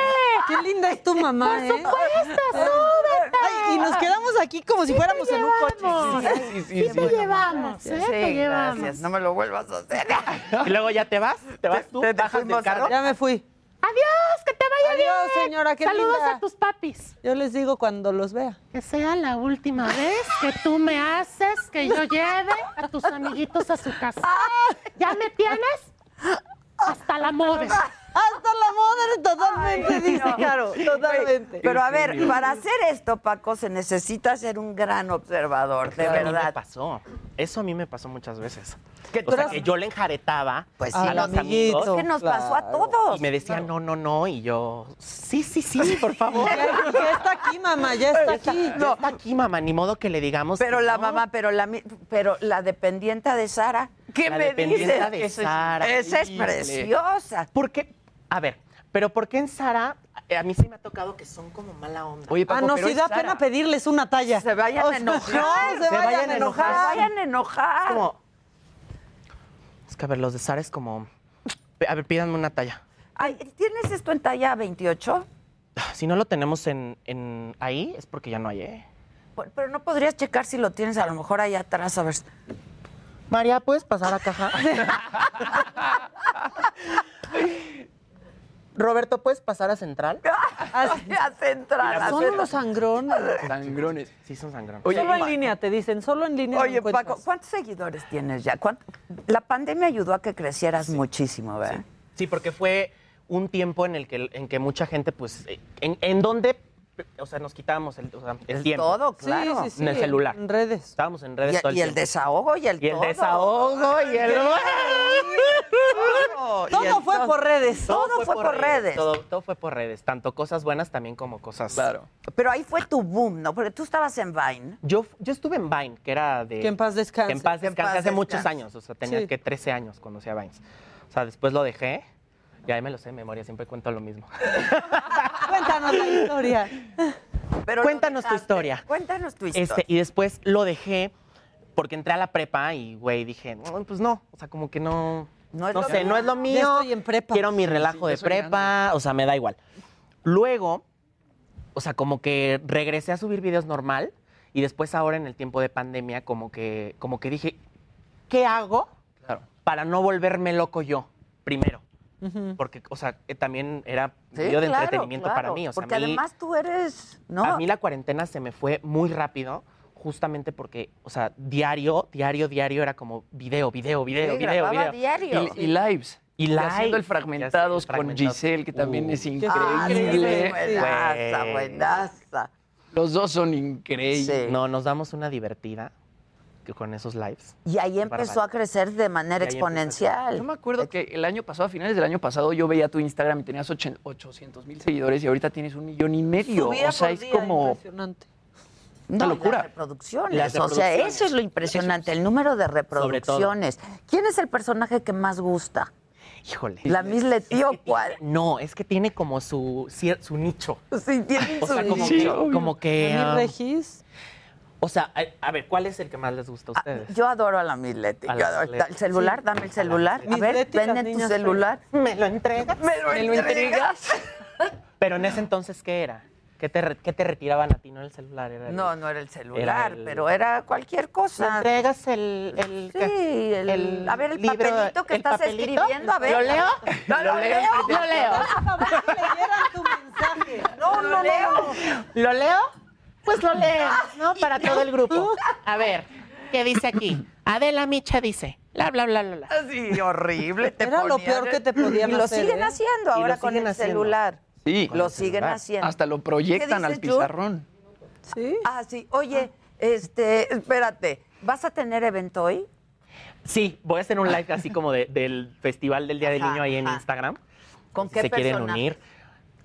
Qué linda es tu mamá, Por ¿eh? supuesto, súbete. Ay, y nos quedamos aquí como si fuéramos en un coche. Sí, sí, te llevamos, ¿eh? Sí, te llevamos. gracias. No me lo vuelvas a hacer. Y luego ya te vas, te vas tú, te bajas del carro. Ya me fui. Adiós, que te vaya Adiós, bien. señora, qué Saludos linda. a tus papis. Yo les digo cuando los vea. Que sea la última vez que tú me haces que yo lleve a tus amiguitos a su casa. ¿Ya me tienes? Hasta la moda. Hasta la moda, totalmente, dice Caro. Totalmente. Pero a ver, para hacer esto, Paco, se necesita ser un gran observador, de Eso a mí me verdad. pasó. Eso a mí me pasó muchas veces. Que tú o sea, eras- que yo le enjaretaba Pues a sí, los amiguito. amigos ¿Qué nos pasó a todos? y me decían no, no, no y yo sí, sí, sí, por favor. [LAUGHS] Ya, ya está aquí, mamá, ya está aquí. Ya está aquí, mamá, ni modo que le digamos. Pero que la no. mamá, pero la, pero la dependienta de Sara, ¿qué La me dependienta dices? de Sara. Esa es preciosa. ¿Por qué? A ver, pero ¿por qué en Sara eh, a mí sí me ha tocado que son como mala onda? Oye, Ah, Paco, no, pero si es da Sara. pena pedirles una talla. Se vayan a enojar. no, se, vayan, a enojar. Se vayan a enojar. Es como. Es que a ver, los de Sara es como. A ver, pídanme una talla. Ay, ¿Tienes esto en talla 28? Si no lo tenemos en, en ahí, es porque ya no hay, ¿eh? Pero pero no podrías checar si lo tienes a lo mejor ahí atrás, a ver. María, ¿puedes pasar a caja? [LAUGHS] Roberto, ¿puedes pasar a central? [LAUGHS] Así a central. Son central. unos sangrones. Sangrones. Sí, son sangrones. Oye, solo en línea, te dicen, solo en línea. Oye, encuentras. Paco, ¿cuántos seguidores tienes ya? ¿Cuánto- La pandemia ayudó a que crecieras muchísimo, ¿verdad? Sí, porque fue un tiempo en el que, en que mucha gente, pues, eh, en, en donde, o sea, nos quitábamos el, o sea, el tiempo. Todo, claro. sí, sí. En el celular. En redes. Estábamos en redes Y, todo el y el desahogo y el Y el todo. desahogo y el... Todo, y Todo el fue por redes. Todo fue por redes. Todo, todo fue por redes, tanto cosas buenas también como cosas... Claro. Pero ahí fue tu boom, ¿no? Porque tú estabas en Vine. Yo, yo estuve en Vine, que era de... Que en paz descanse. Que en paz descanse hace muchos años, o sea, tenía Sí. que 13 años cuando hacía Vines. O sea, después lo dejé y ahí me lo sé de memoria, siempre cuento lo mismo. [LAUGHS] Cuéntanos la historia. Pero Cuéntanos tu historia. Cuéntanos tu historia. Este, y después lo dejé porque entré a la prepa y, güey, dije, "No, pues no, o sea, como que no, No es no lo sé, mío. no es lo Ya mío. estoy en prepa. Quiero mi relajo sí, de ya prepa, o sea, me da igual. Luego, o sea, como que regresé a subir videos normal y después ahora en el tiempo de pandemia como que, como que dije, ¿qué hago Claro. para no volverme loco yo Porque, o sea, que también era Sí, medio de claro, entretenimiento para mí. O sea, Porque mí- además tú eres, ¿no? a mí la cuarentena se me fue muy rápido, justamente porque, o sea, diario, diario, diario era como video, video, video, Sí, video, video. diario. Y, y lives. Y Y haciendo live. el fragmentados con fragmentado. Giselle, que también Uh. es Ah, sí, increíble. buenaza, buenaza. Los dos son increíbles. Sí. No, nos damos una divertida con esos lives. Y ahí empezó a crecer de manera exponencial. Yo me acuerdo que el año pasado, a finales del año pasado, yo veía tu Instagram y tenías ochen- 800 mil seguidores y ahorita tienes un millón y medio. Subía o sea, por es día, como... impresionante. No, y locura. Las reproducciones. Las O sea, reproducciones. eso es lo impresionante, el número de reproducciones. ¿Quién es el personaje que más gusta? Híjole. ¿La Miss Leti o cuál? No, es que tiene como su, su nicho. Sí, tiene O sea, su como nicho. que, como que ¿La Miss ah, Regis? O sea, a, a ver, ¿cuál es el que más les gusta a ustedes? Yo adoro a la Miss Leti. A yo la adoro- Miss Leti. El celular, Sí. dame el celular. A ver, vende tu celular. [LAUGHS] ¿Me lo entregas? ¿Me lo, ¿Me lo entregas? [LAUGHS] Pero en ese entonces, ¿qué era? ¿Qué te, re- qué te retiraban a ti? No el celular, era el- No, no era el celular, Era el- pero era cualquier ¿Me cosa. entregas el, el, Sí, el, a ver el libro, papelito que el estás papelito? escribiendo, a ver. ¿Lo leo? No, lo leo. Lo leo. tu mensaje. No, no, leo. ¿Lo leo? Pues lo leemos, ¿no? [LAUGHS] Para todo el grupo. A ver, ¿qué dice aquí? Adela Micha dice, bla, bla, bla, bla, bla. Sí, horrible. Te Era lo ponían peor que te podían Y lo hacer, siguen ¿eh? haciendo ahora con siguen el haciendo. celular. Sí. Lo siguen haciendo. Hasta lo proyectan ¿Qué al dices, pizarrón. Sí. Ah, sí. Oye, este, espérate, ¿vas a tener evento hoy? Sí, voy a hacer un live así como de- del Festival del Día del Ajá, Niño ahí en ajá. Instagram. ¿Con Si qué se quieren personajes? unir,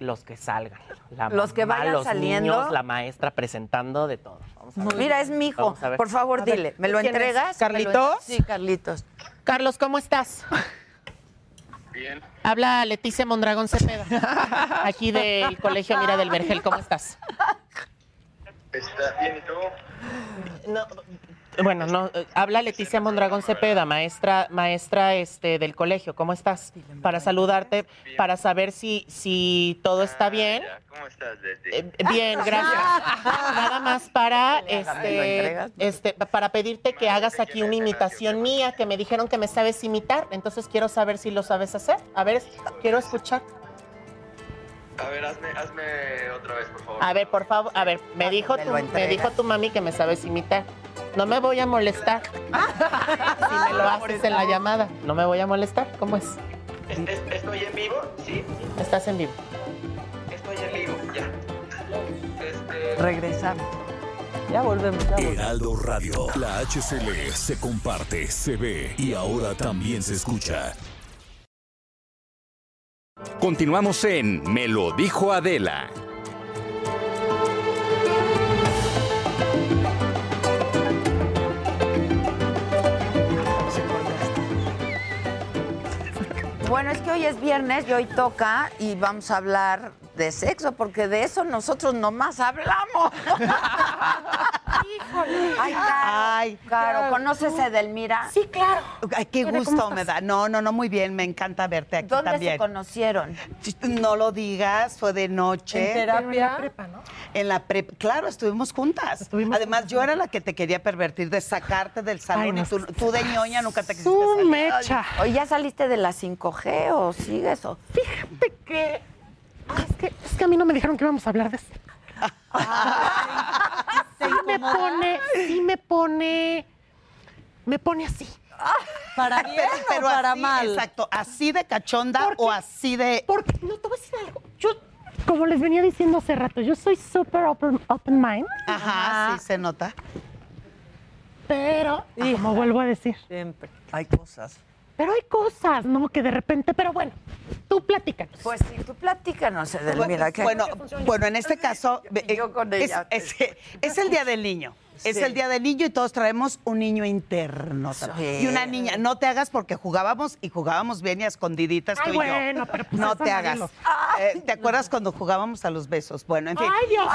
los que salgan. La Los que mamá, vayan los saliendo. niños, la maestra presentando de todo. Vamos a ver. Mira, es mi hijo. Por favor, A ver, dile. ¿Me lo entregas? ¿Carlitos? ¿Me lo- Sí, Carlitos. Carlos, ¿cómo estás? Bien. Habla Leticia Mondragón Cepeda, [LAUGHS] aquí del Colegio Mira del Vergel. ¿Cómo estás? ¿Está bien y tú? No, bueno, no, eh, habla Leticia Mondragón Cepeda, maestra, maestra este, del colegio. ¿Cómo estás? Para saludarte, para saber si, si todo está bien. ¿Cómo estás, Leti? Eh, bien, gracias. Nada más para este, este, para pedirte que hagas aquí una imitación mía, que me dijeron que me sabes imitar, entonces quiero saber si lo sabes hacer. A ver, quiero escuchar. A ver, hazme, hazme otra vez, por favor. A ver, por favor, a ver, me dijo me tu, me dijo tu mami que me sabes imitar. No me voy a molestar. [LAUGHS] si me lo haces en la llamada, no me voy a molestar. ¿Cómo es? ¿Es- es- ¿Estoy en vivo? Sí, Estás en vivo. estoy en vivo, ya. Este, Regresamos. Ya volvemos, ya volvemos. Heraldo Radio. La HCL se comparte, se ve y ahora también se escucha. Continuamos en Me lo dijo Adela. Es viernes y hoy toca y vamos a hablar de sexo, porque de eso nosotros nomás hablamos. [LAUGHS] Ay, Caro, Caro, ¿conoces a Edelmira? Sí, claro. Ay, qué Mira, gusto ¿cómo me da. No, no, no, muy bien. Me encanta verte aquí ¿Dónde también. se conocieron? No lo digas, fue de noche. En terapia. prepa, ¿no? En la prepa. Claro, estuvimos juntas. Además, yo era la que te quería pervertir, de sacarte del salón. Ay, no. y tú, tú de ñoña nunca te quisiste salir. mecha. Oye, ¿ya saliste de la 5G o sigues o? Fíjate que. Ay, es que. Es que a mí no me dijeron que íbamos a hablar de eso. [LAUGHS] [LAUGHS] me pone. Sí me pone. Me pone así. ¿Para Pero- bien pero o para así, mal? Exacto, así de cachonda o así de. Porque, no te voy a decir algo. Yo, como les venía diciendo hace rato, yo soy súper open, open mind. Ajá, sí se nota. Pero, como vuelvo a decir, Siempre. Hay cosas. Pero hay cosas, ¿no? Que de repente, pero bueno, tú platícanos. Pues sí, tú platícanos, Edelmira. que- Bueno, bueno, en este caso eh, Yo con es, ella. es- es el día del niño. Es el día del niño y todos traemos un niño interno. Sí. Y una niña. No te hagas porque jugábamos y jugábamos bien y a escondiditas Ay, tú y yo. bueno, pero pues no te hagas. Eh, ¿Te acuerdas cuando jugábamos a los besos? Bueno, en fin. ¡Ay, Dios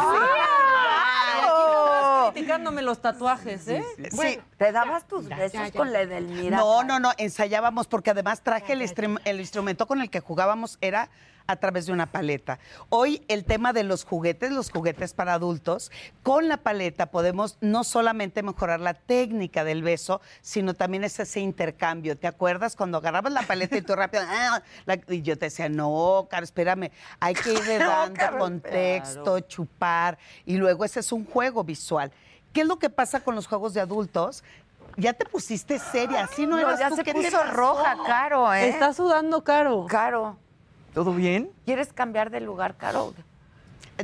criticándome los tatuajes, ¿eh? Sí. ¿Te dabas tus besos con la Edelmira? No, no, no, ensayábamos porque además traje el, el instrumento con el que jugábamos era a través de una paleta. Hoy el tema de los juguetes, los juguetes para adultos, con la paleta podemos no solamente mejorar la técnica del beso, sino también es ese intercambio. ¿Te acuerdas cuando agarrabas la paleta y tú rápido, [LAUGHS] ah, la- y yo te decía, no, Caro, espérame, hay que irle [LAUGHS] dando Caro, contexto, chupar, y luego ese es un juego visual. ¿Qué es lo que pasa con los juegos de adultos? Ya te pusiste seria, así no, No, eras ya tú, se ¿qué te puso pasó? roja, Caro, ¿eh? Está sudando caro. Caro. ¿Todo bien? ¿Quieres cambiar de lugar, Caro?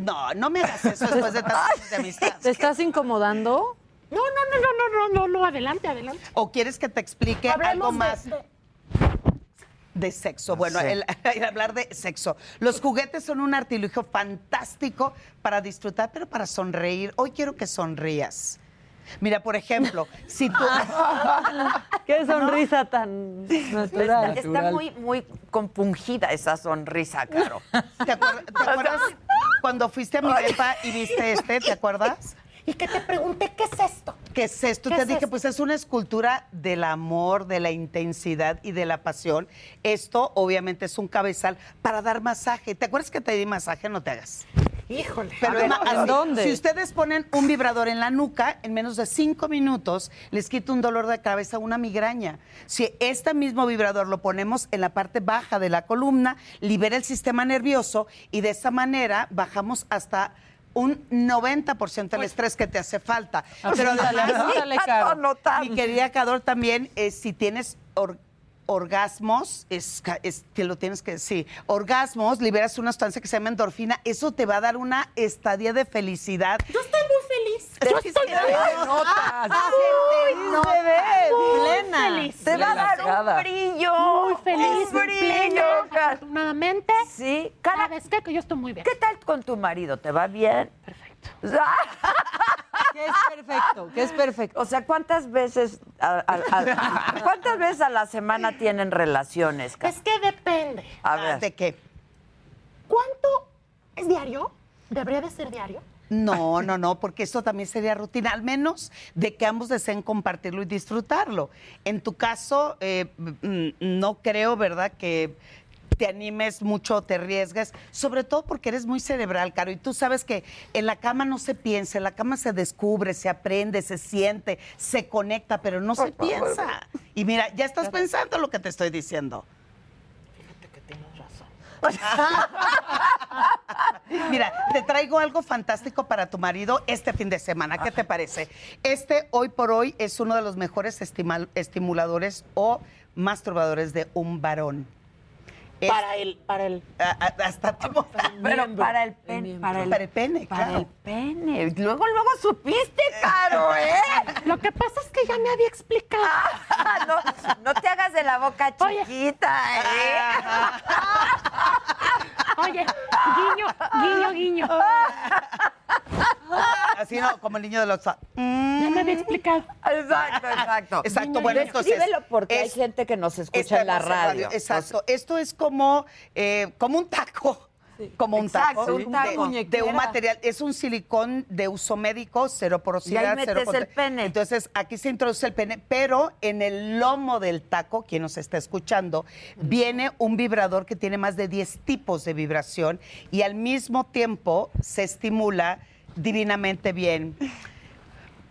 No, no me hagas eso después de tantos años de amistad. ¿Te estás incomodando? No, no, no, no, no, no, no, no, adelante, adelante. ¿O quieres que te explique Hablemos algo más? de- de sexo. Bueno, Sí. el, [LAUGHS] el hablar de sexo. Los juguetes son un artilugio fantástico para disfrutar, pero para sonreír. Hoy quiero que sonrías. Mira, por ejemplo, si tú... [LAUGHS] Qué sonrisa tan natural. Está muy, muy compungida esa sonrisa, Caro. ¿Te acuerdas, te acuerdas cuando fuiste a mi depa y viste este? ¿Te acuerdas? Y que te pregunté, ¿qué es esto? ¿Qué es esto? ¿Qué Te es dije, esto? pues es una escultura del amor, de la intensidad y de la pasión. Esto, obviamente, es un cabezal para dar masaje. ¿Te acuerdas que te di masaje? No te hagas. Híjole. Pero ver, ¿en así, dónde? Si ustedes ponen un vibrador en la nuca, en menos de cinco minutos les quita un dolor de cabeza, una migraña. Si este mismo vibrador lo ponemos en la parte baja de la columna, libera el sistema nervioso y de esa manera bajamos hasta un 90% del estrés que te hace falta. Pero además, [LAUGHS] mi querida Cador, también eh, si tienes orgasmos, es, que lo tienes que sí, orgasmos, liberas una sustancia que se llama endorfina, eso te va a dar una estadía de felicidad. Yo estoy muy feliz. Yo estoy muy plena. feliz. Te va a dar un brillo. Muy feliz, Un muy brillo. afortunadamente. Sí, Cara, ¿Sabes qué? Que yo estoy muy bien. ¿qué tal con tu marido? ¿Te va bien? Perfecto. Que es perfecto, que es perfecto. O sea, ¿cuántas veces a, a- a- cuántas veces a la semana tienen relaciones? Es que depende. A ver. ¿De qué? ¿Cuánto es diario? ¿Debería de ser diario? No, no, no, porque esto también sería rutina, al menos de que ambos deseen compartirlo y disfrutarlo. En tu caso, eh, mm, no creo, ¿verdad?, que te animes mucho, te arriesgues, sobre todo porque eres muy cerebral, Caro, y tú sabes que en la cama no se piensa, en la cama se descubre, se aprende, se siente, se conecta, pero no se piensa. Y mira, ya estás pensando lo que te estoy diciendo. [LAUGHS] Mira, te traigo algo fantástico para tu marido este fin de semana. ¿Qué te parece? Este hoy por hoy es uno de los mejores estimuladores o masturbadores de un varón. Es- Para el, para el. a- a- hasta Pero para el pene, para el, para el pene, para claro. el pene. Luego, luego supiste, Caro, ¿eh? [LAUGHS] Lo que pasa es que ya me había explicado. no, no te hagas de la boca Oye. chiquita, ¿eh? Oye, guiño, guiño, guiño. [LAUGHS] [LAUGHS] Así no, como el niño de los... Ya me había explicado. Exacto, exacto. Exacto, bueno, entonces... Porque hay es- gente que nos escucha en la Estamos radio. Exacto. Esto es como, eh, como un taco. Como un Exacto, taco, un taco. De, de un material. Es un silicón de uso médico, cero porosidad. Y ahí metes cero el pene. Entonces, aquí se introduce el pene, pero en el lomo del taco, quien nos está escuchando, viene un vibrador que tiene más de 10 tipos de vibración y al mismo tiempo se estimula divinamente bien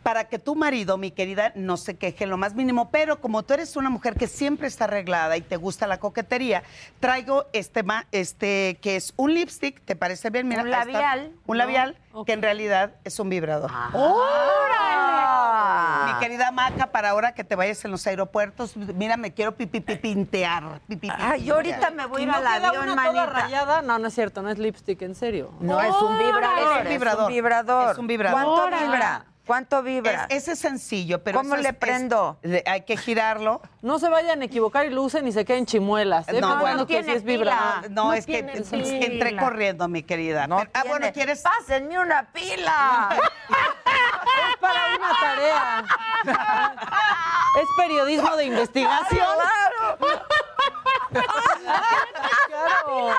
para que tu marido, mi querida, no se queje en lo más mínimo. Pero como tú eres una mujer que siempre está arreglada y te gusta la coquetería, traigo este, ma- este que es un lipstick, ¿te parece bien? Mira, Un está. labial. Un labial, que en realidad es un vibrador. ¡Órale! Mi querida Maca, para ahora que te vayas en los aeropuertos, mira, me quiero pipi, pipi, pintear. pipi, Ay, yo ahorita me voy a ir ¿No al avión, manita. rayada? No, no es cierto, no es lipstick, en serio. No, es un vibrador. Es un Es vibrador. un vibrador. Es un vibrador. ¿Cuánto Órale. vibra? ¿Cuánto vibra? Es- ese es sencillo, pero ¿Cómo le es- prendo? hay que girarlo. No se vayan a equivocar y lo usen y se queden chimuelas. ¿eh? No, bueno. que sí tiene pila. No, No es que tiene es- pila. entré corriendo, mi querida. No Pero- ah, bueno, ¿quieres? Pásenme una pila. Es para una tarea. es periodismo de investigación. Claro. Claro. Pero,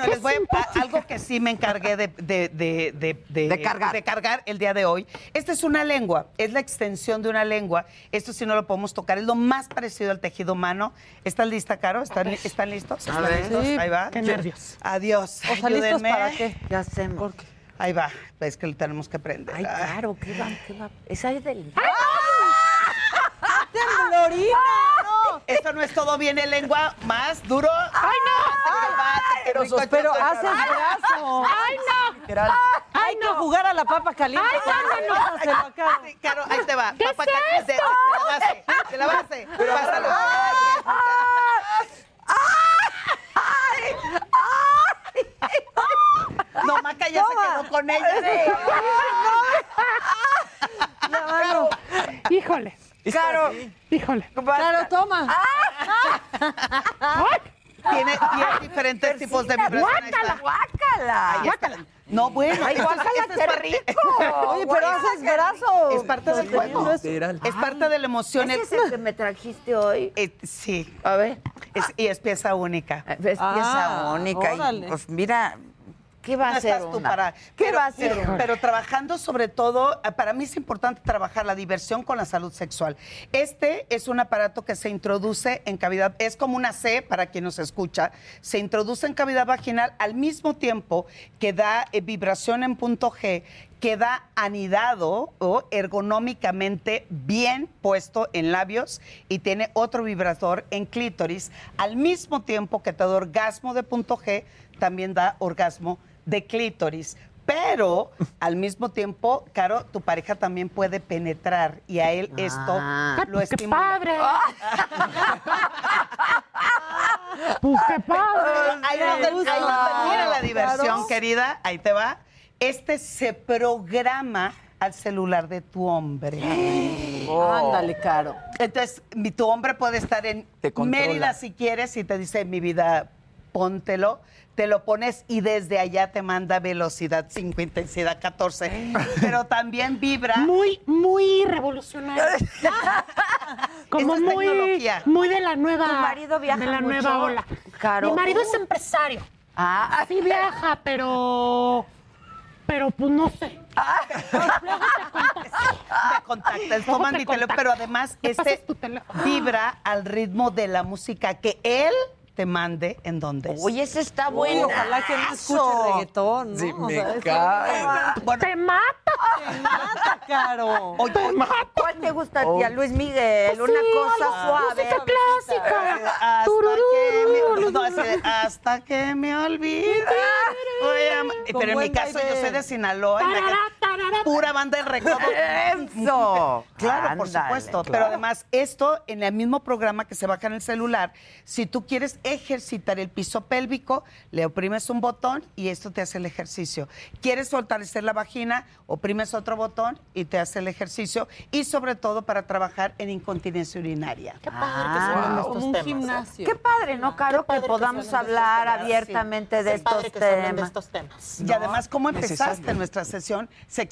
Bueno, les voy a, a- algo que sí me encargué de, de, de, de- de- De cargar. de cargar el día de hoy. Esta es una lengua, es la extensión de una lengua. Esto sí no lo podemos tocar, es lo más parecido al tejido humano. ¿Están lista, Caro? ¿Están, ¿están listos? ¿Están listos? Sí. Ahí va. Qué nervios. Adiós. O sea, ¿listos Ayúdenme. para qué? ¿Qué hacemos? Ahí va. Es que lo tenemos que prender. Ay, claro, ¿qué va? ¿Qué va? Esa es del... ¡Temblorina! ¡No! Esto no es todo, viene lengua más duro. ¡Ay, no! Pero, pero haces brazo. ¡Ay, no! Hay que jugar a la papa caliente. Ay, no, no, no. Caro, ahí te va. ¿Qué Papá, es de, de la base. De la base. Pásalo. No, Maca ya se quedó con ella. La mano. Híjole. Caro. Híjole. Claro, toma. Tiene 10 diferentes tipos de vibración. ¡Guácala! Ahí está. No, bueno. Ay, guácala, qué rico. [LAUGHS] Oye, pero haces brazo. Es parte del juego. Literal. Es parte de la emoción. ¿Ese es el que me trajiste hoy? Eh, sí. A ver. Es- y es pieza única. Es pieza Ah, única. y, pues mira, ¿qué va a hacer tú para- ¿Qué pero, va a hacer? Pero trabajando sobre todo, para mí es importante trabajar la diversión con la salud sexual. Este es un aparato que se introduce en cavidad, es como una C para quien nos escucha, se introduce en cavidad vaginal al mismo tiempo que da eh, vibración en punto G, queda anidado o ergonómicamente bien puesto en labios y tiene otro vibrador en clítoris, al mismo tiempo que te da orgasmo de punto G, también da orgasmo de clítoris. Pero al mismo tiempo, Caro, tu pareja también puede penetrar y a él esto Ah, lo pues qué estimula. padre. [LAUGHS] Pues qué padre. Ahí donde, ahí donde termina la diversión, Claro. querida, ahí te va. Este se programa al celular de tu hombre. [GASPS] Ándale, Caro. Entonces, mi- tu hombre puede estar en Te. Mérida si quieres y te dice, mi vida, póntelo. Te lo pones y desde allá te manda velocidad 5, intensidad 14. Pero también vibra. Muy, muy revolucionario. [LAUGHS] Como es muy, tecnología. muy de la nueva. ¿Tu marido viaja de la mucho? nueva ola. Caro. Mi marido es empresario. Ah, Sí viaja, pero. Pero pues no sé. Me contactas, Luego toman te mi teléfono, pero además este pasas tu teléfono. vibra al ritmo de la música que él te mande en donde es. Oye, ese está bueno. ojalá que no escuche reggaetón, ¿no? Sí, O me sea, cae. Bueno, ¡Te mata! Te mata, Caro. oye, ¿Cuál te gusta a ti? ¿A Luis Miguel? Pues Una sí, cosa suave. música clásica. hasta Tururú. que me, no, hasta que me olvide. Pero en mi caso yo soy de Sinaloa, en la pura banda de recodo. Eso. Claro, por supuesto. claro. Pero además, esto en el mismo programa que se baja en el celular, si tú quieres ejercitar el piso pélvico, le oprimes un botón y esto te hace el ejercicio. ¿Quieres fortalecer la vagina? Oprimes otro botón y te hace el ejercicio. Y sobre todo para trabajar en incontinencia urinaria. Qué padre que se hablen de estos Como un temas. gimnasio. Qué padre, ¿no, Caro? Que podamos hablar abiertamente sí. de estos de temas. estos temas. Y además, ¿cómo empezaste necesario. nuestra sesión?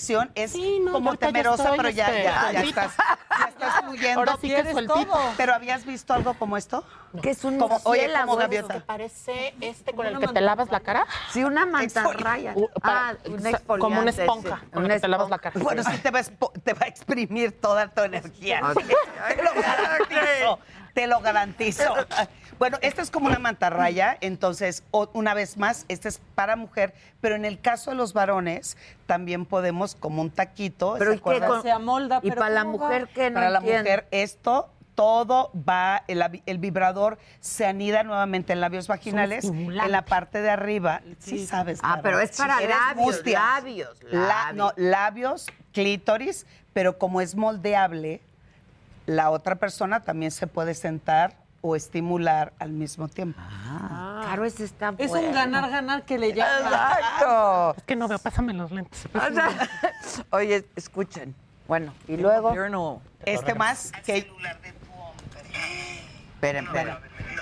Sección es Sí, no, como ya temerosa, estoy, pero ya, este, ya, ya estás, ya estás fluyendo. Ahora sí que ¿Quieres sueltito. todo? ¿Pero habías visto algo como esto? Que es un Como- oye, como gaviota. Que parece este con el que te lavas la cara. Sí, una mantarraya. [LAUGHS] Uh, para- Ah, un como una esponja sí. con Una el que te lavas la cara. Bueno, sí te va, te va a exprimir toda tu energía. Ok. [LAUGHS] te lo garantizo. Te lo garantizo. [LAUGHS] Bueno, esta es como una mantarraya, entonces, o- una vez más, este es para mujer, pero en el caso de los varones, también podemos como un taquito. Pero ¿se ¿y con- Se amolda, Y pero para la mujer que no Para la mujer, esto todo va, el, vibrador se anida nuevamente en labios vaginales, en la parte de arriba. Sí, sabes. Ah, pero es para labios, mustia. labios, La- labios. no, labios, clítoris, pero como es moldeable, la otra persona también se puede sentar o estimular al mismo tiempo. Ah, Caro, ese está Es bueno. un ganar-ganar que le llama. Exacto. Es que no veo, pásame los lentes. [LAUGHS] Oye, escuchen. Bueno, y luego. Este más que... Esperen, esperen.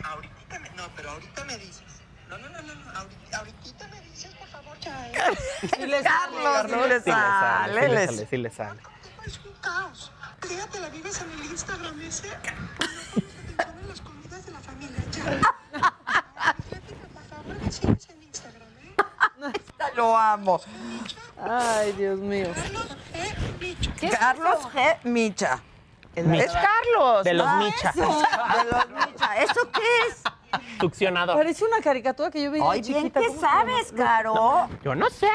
Ahorita me, no, pero ahorita me dices. No, no, no, no, no. ahorita- Ahorita me dices, por favor, ya. ¿eh? [LAUGHS] Sí le Carlos, sale. sí le sale. sí le les- sale, sí le sale. Es un caos. El día te la vives en el Instagram ese. [LAUGHS] Lo amo. Ay, Dios mío. Carlos G. Bicho. Carlos G. Micha. Es Carlos. De los Ah, Micha. eso, De los Micha. ¿Eso qué es? Succionador. Parece una caricatura que yo veía Ay, bien chiquita. que ¿cómo se llama? sabes, Caro. Yo no sé.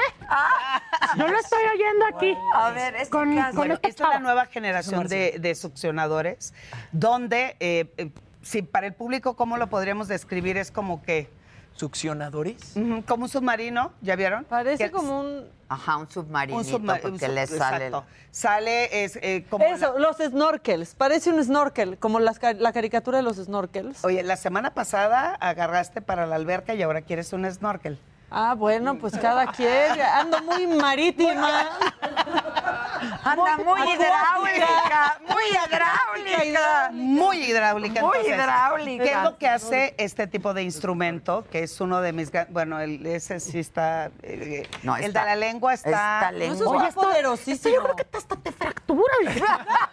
Yo lo estoy oyendo aquí. A ver, es Con- caso. Bueno, esta esta es la nueva generación de, de succionadores, donde, eh, eh, si para el público, ¿cómo lo podríamos describir? Es como que, ¿Succionadores? como un submarino, ¿ya vieron? Parece Que- como un... Ajá, un submarinito un submarino. porque le sale. Exacto. Sale, es eh, como... Eso, los snorkels. Parece un snorkel, como las ca- la caricatura de los snorkels. Oye, la semana pasada agarraste para la alberca y ahora quieres un snorkel. Ah, bueno, pues cada quien. Ando muy marítima. Anda muy hidráulica, muy hidráulica. Muy hidráulica. Muy entonces, hidráulica. ¿Qué es lo que hace este tipo de instrumento? Que es uno de mis... Bueno, el- ese sí está... eh, No, el está- de la lengua está... está lengua. Eso Oye, es poderosísimo. yo creo que hasta te fractura. [LAUGHS]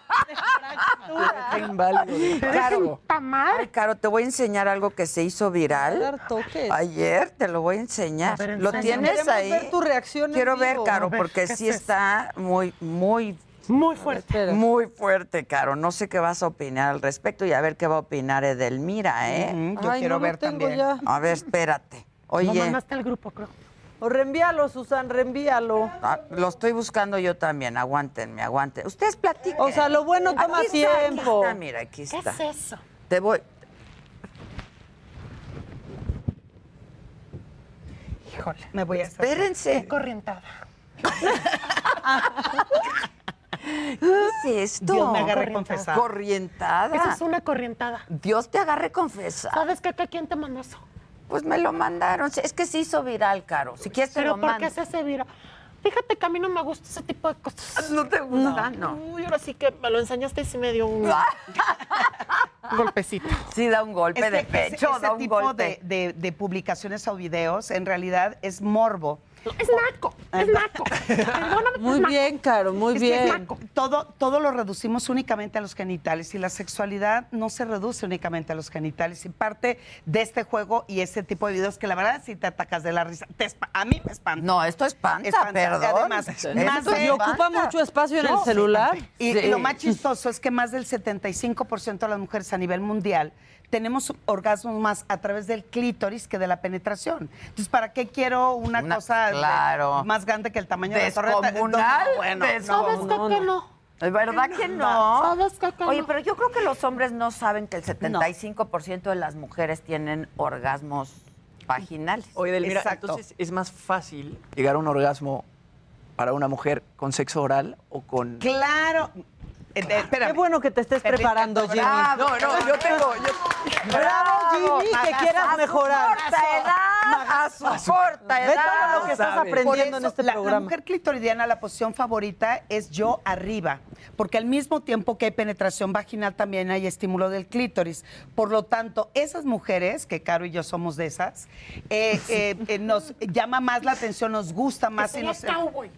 Está inválido. Caro, ay, Caro, te voy a enseñar algo que se hizo viral. Dar toques. Ayer te lo voy a enseñar. A ver, ¿Lo tienes ahí? ver tu reacción en Quiero ver, vivo. Caro, ver, porque ¿qué sí es está muy, muy, Muy fuerte. Muy fuerte, Caro. No sé qué vas a opinar al respecto y a ver qué va a opinar Edelmira, ¿eh? Yo Ay, quiero no lo ver tengo también. ya. A ver, espérate. Lo Oye, mandaste al grupo, creo. O reenvíalo, Susan, reenvíalo. ah, lo estoy buscando yo también. Aguántenme, aguanten. Ustedes platiquen. O sea, lo bueno toma Aquí está, aquí tiempo. está, mira, aquí ¿Qué está. es eso? Te voy. Híjole. Me voy a hacer... Espérense. Corrientada. [LAUGHS] ¿Qué es esto? Dios me agarre confesada. Corrientada. Eso es una corrientada. Dios te agarre confesada. ¿Sabes qué? ¿Qué- ¿Quién te mandó eso? Pues me lo mandaron. Es que se hizo viral, Caro. Si quieres te Pero lo ¿por mando. qué se hace viral? Fíjate que a mí no me gusta ese tipo de cosas. [LAUGHS] ¿No te gusta? No. Uy, ahora sí que me lo enseñaste y sí me dio un [LAUGHS] golpecito. Sí, da un golpe Es de ese- pecho, ese da un tipo golpe. de, de- de publicaciones o videos en realidad es morbo. Es naco, es naco. Perdóname, Muy es naco. bien, Caro, muy Es que es bien. naco. Todo, todo lo reducimos únicamente a los genitales y la sexualidad no se reduce únicamente a los genitales. Y parte de este juego y ese tipo de videos que la verdad si te atacas de la risa, te a mí me espanta. No, esto espanta, Espanta. perdón. Además, Esto más de- Y ocupa mucho espacio en el celular. Y Sí. lo más chistoso es que más del 75% de las mujeres a nivel mundial tenemos orgasmos más a través del clítoris que de la penetración. Entonces, ¿para qué quiero una, Una- cosa de- más grande que el tamaño de la torreta? No, bueno, no. ¿Sabes qué? no, que no. no? ¿Es verdad que no? ¿Sabes? Que Oye, no? pero yo creo que los hombres no saben que el 75% de las mujeres tienen orgasmos vaginales. Oye, Delmira, Exacto. entonces es más fácil llegar a un orgasmo para una mujer con sexo oral o con... Claro. Eh, eh, espérame. Qué bueno que te estés preparando, Jimmy. bravo. No, no, yo tengo... yo- Bravo, Jimmy, que quieras mejorar. corta edad, a su corta Ve edad. todo lo que estás aprendiendo en este la, la mujer clitoridiana, la posición favorita es yo arriba, porque al mismo tiempo que hay penetración vaginal, también hay estímulo del clítoris. Por lo tanto, esas mujeres, que Caro y yo somos de esas, eh, eh, eh, nos llama más la atención, nos gusta más. y sería nos, cowboy.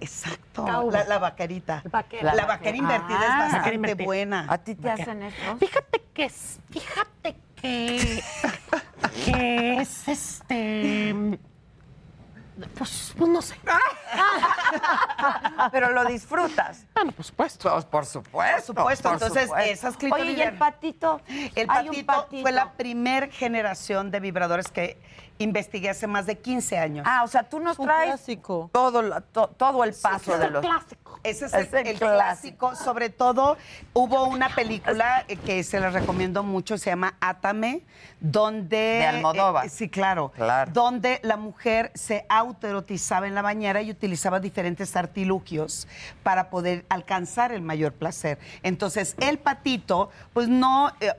Exacto, la, la vaquerita. Vaquera. La, vaquera invertida Ah. es Vaquera bastante invertida. buena. ¿A ti te hacen eso? Fíjate que es, fíjate que, que es este, pues, pues no sé. [LAUGHS] Pero lo disfrutas. Bueno, por supuesto. Pues, por supuesto. Por supuesto, por entonces supuesto. esas Oye, ¿y el patito? El patito, patito. fue la primer generación de vibradores que investigué hace más de 15 años. Ah, o sea, tú nos Un traes clásico. todo, to- todo el paso Es de el los... clásico. Ese es, Es el, el el clásico. Sobre todo, hubo una película que se la recomiendo mucho, se llama Átame, donde... De Almodóvar. eh, sí, claro, Claro. Donde la mujer se autoerotizaba en la bañera y utilizaba diferentes artilugios para poder alcanzar el mayor placer. Entonces, el patito, pues no... eh,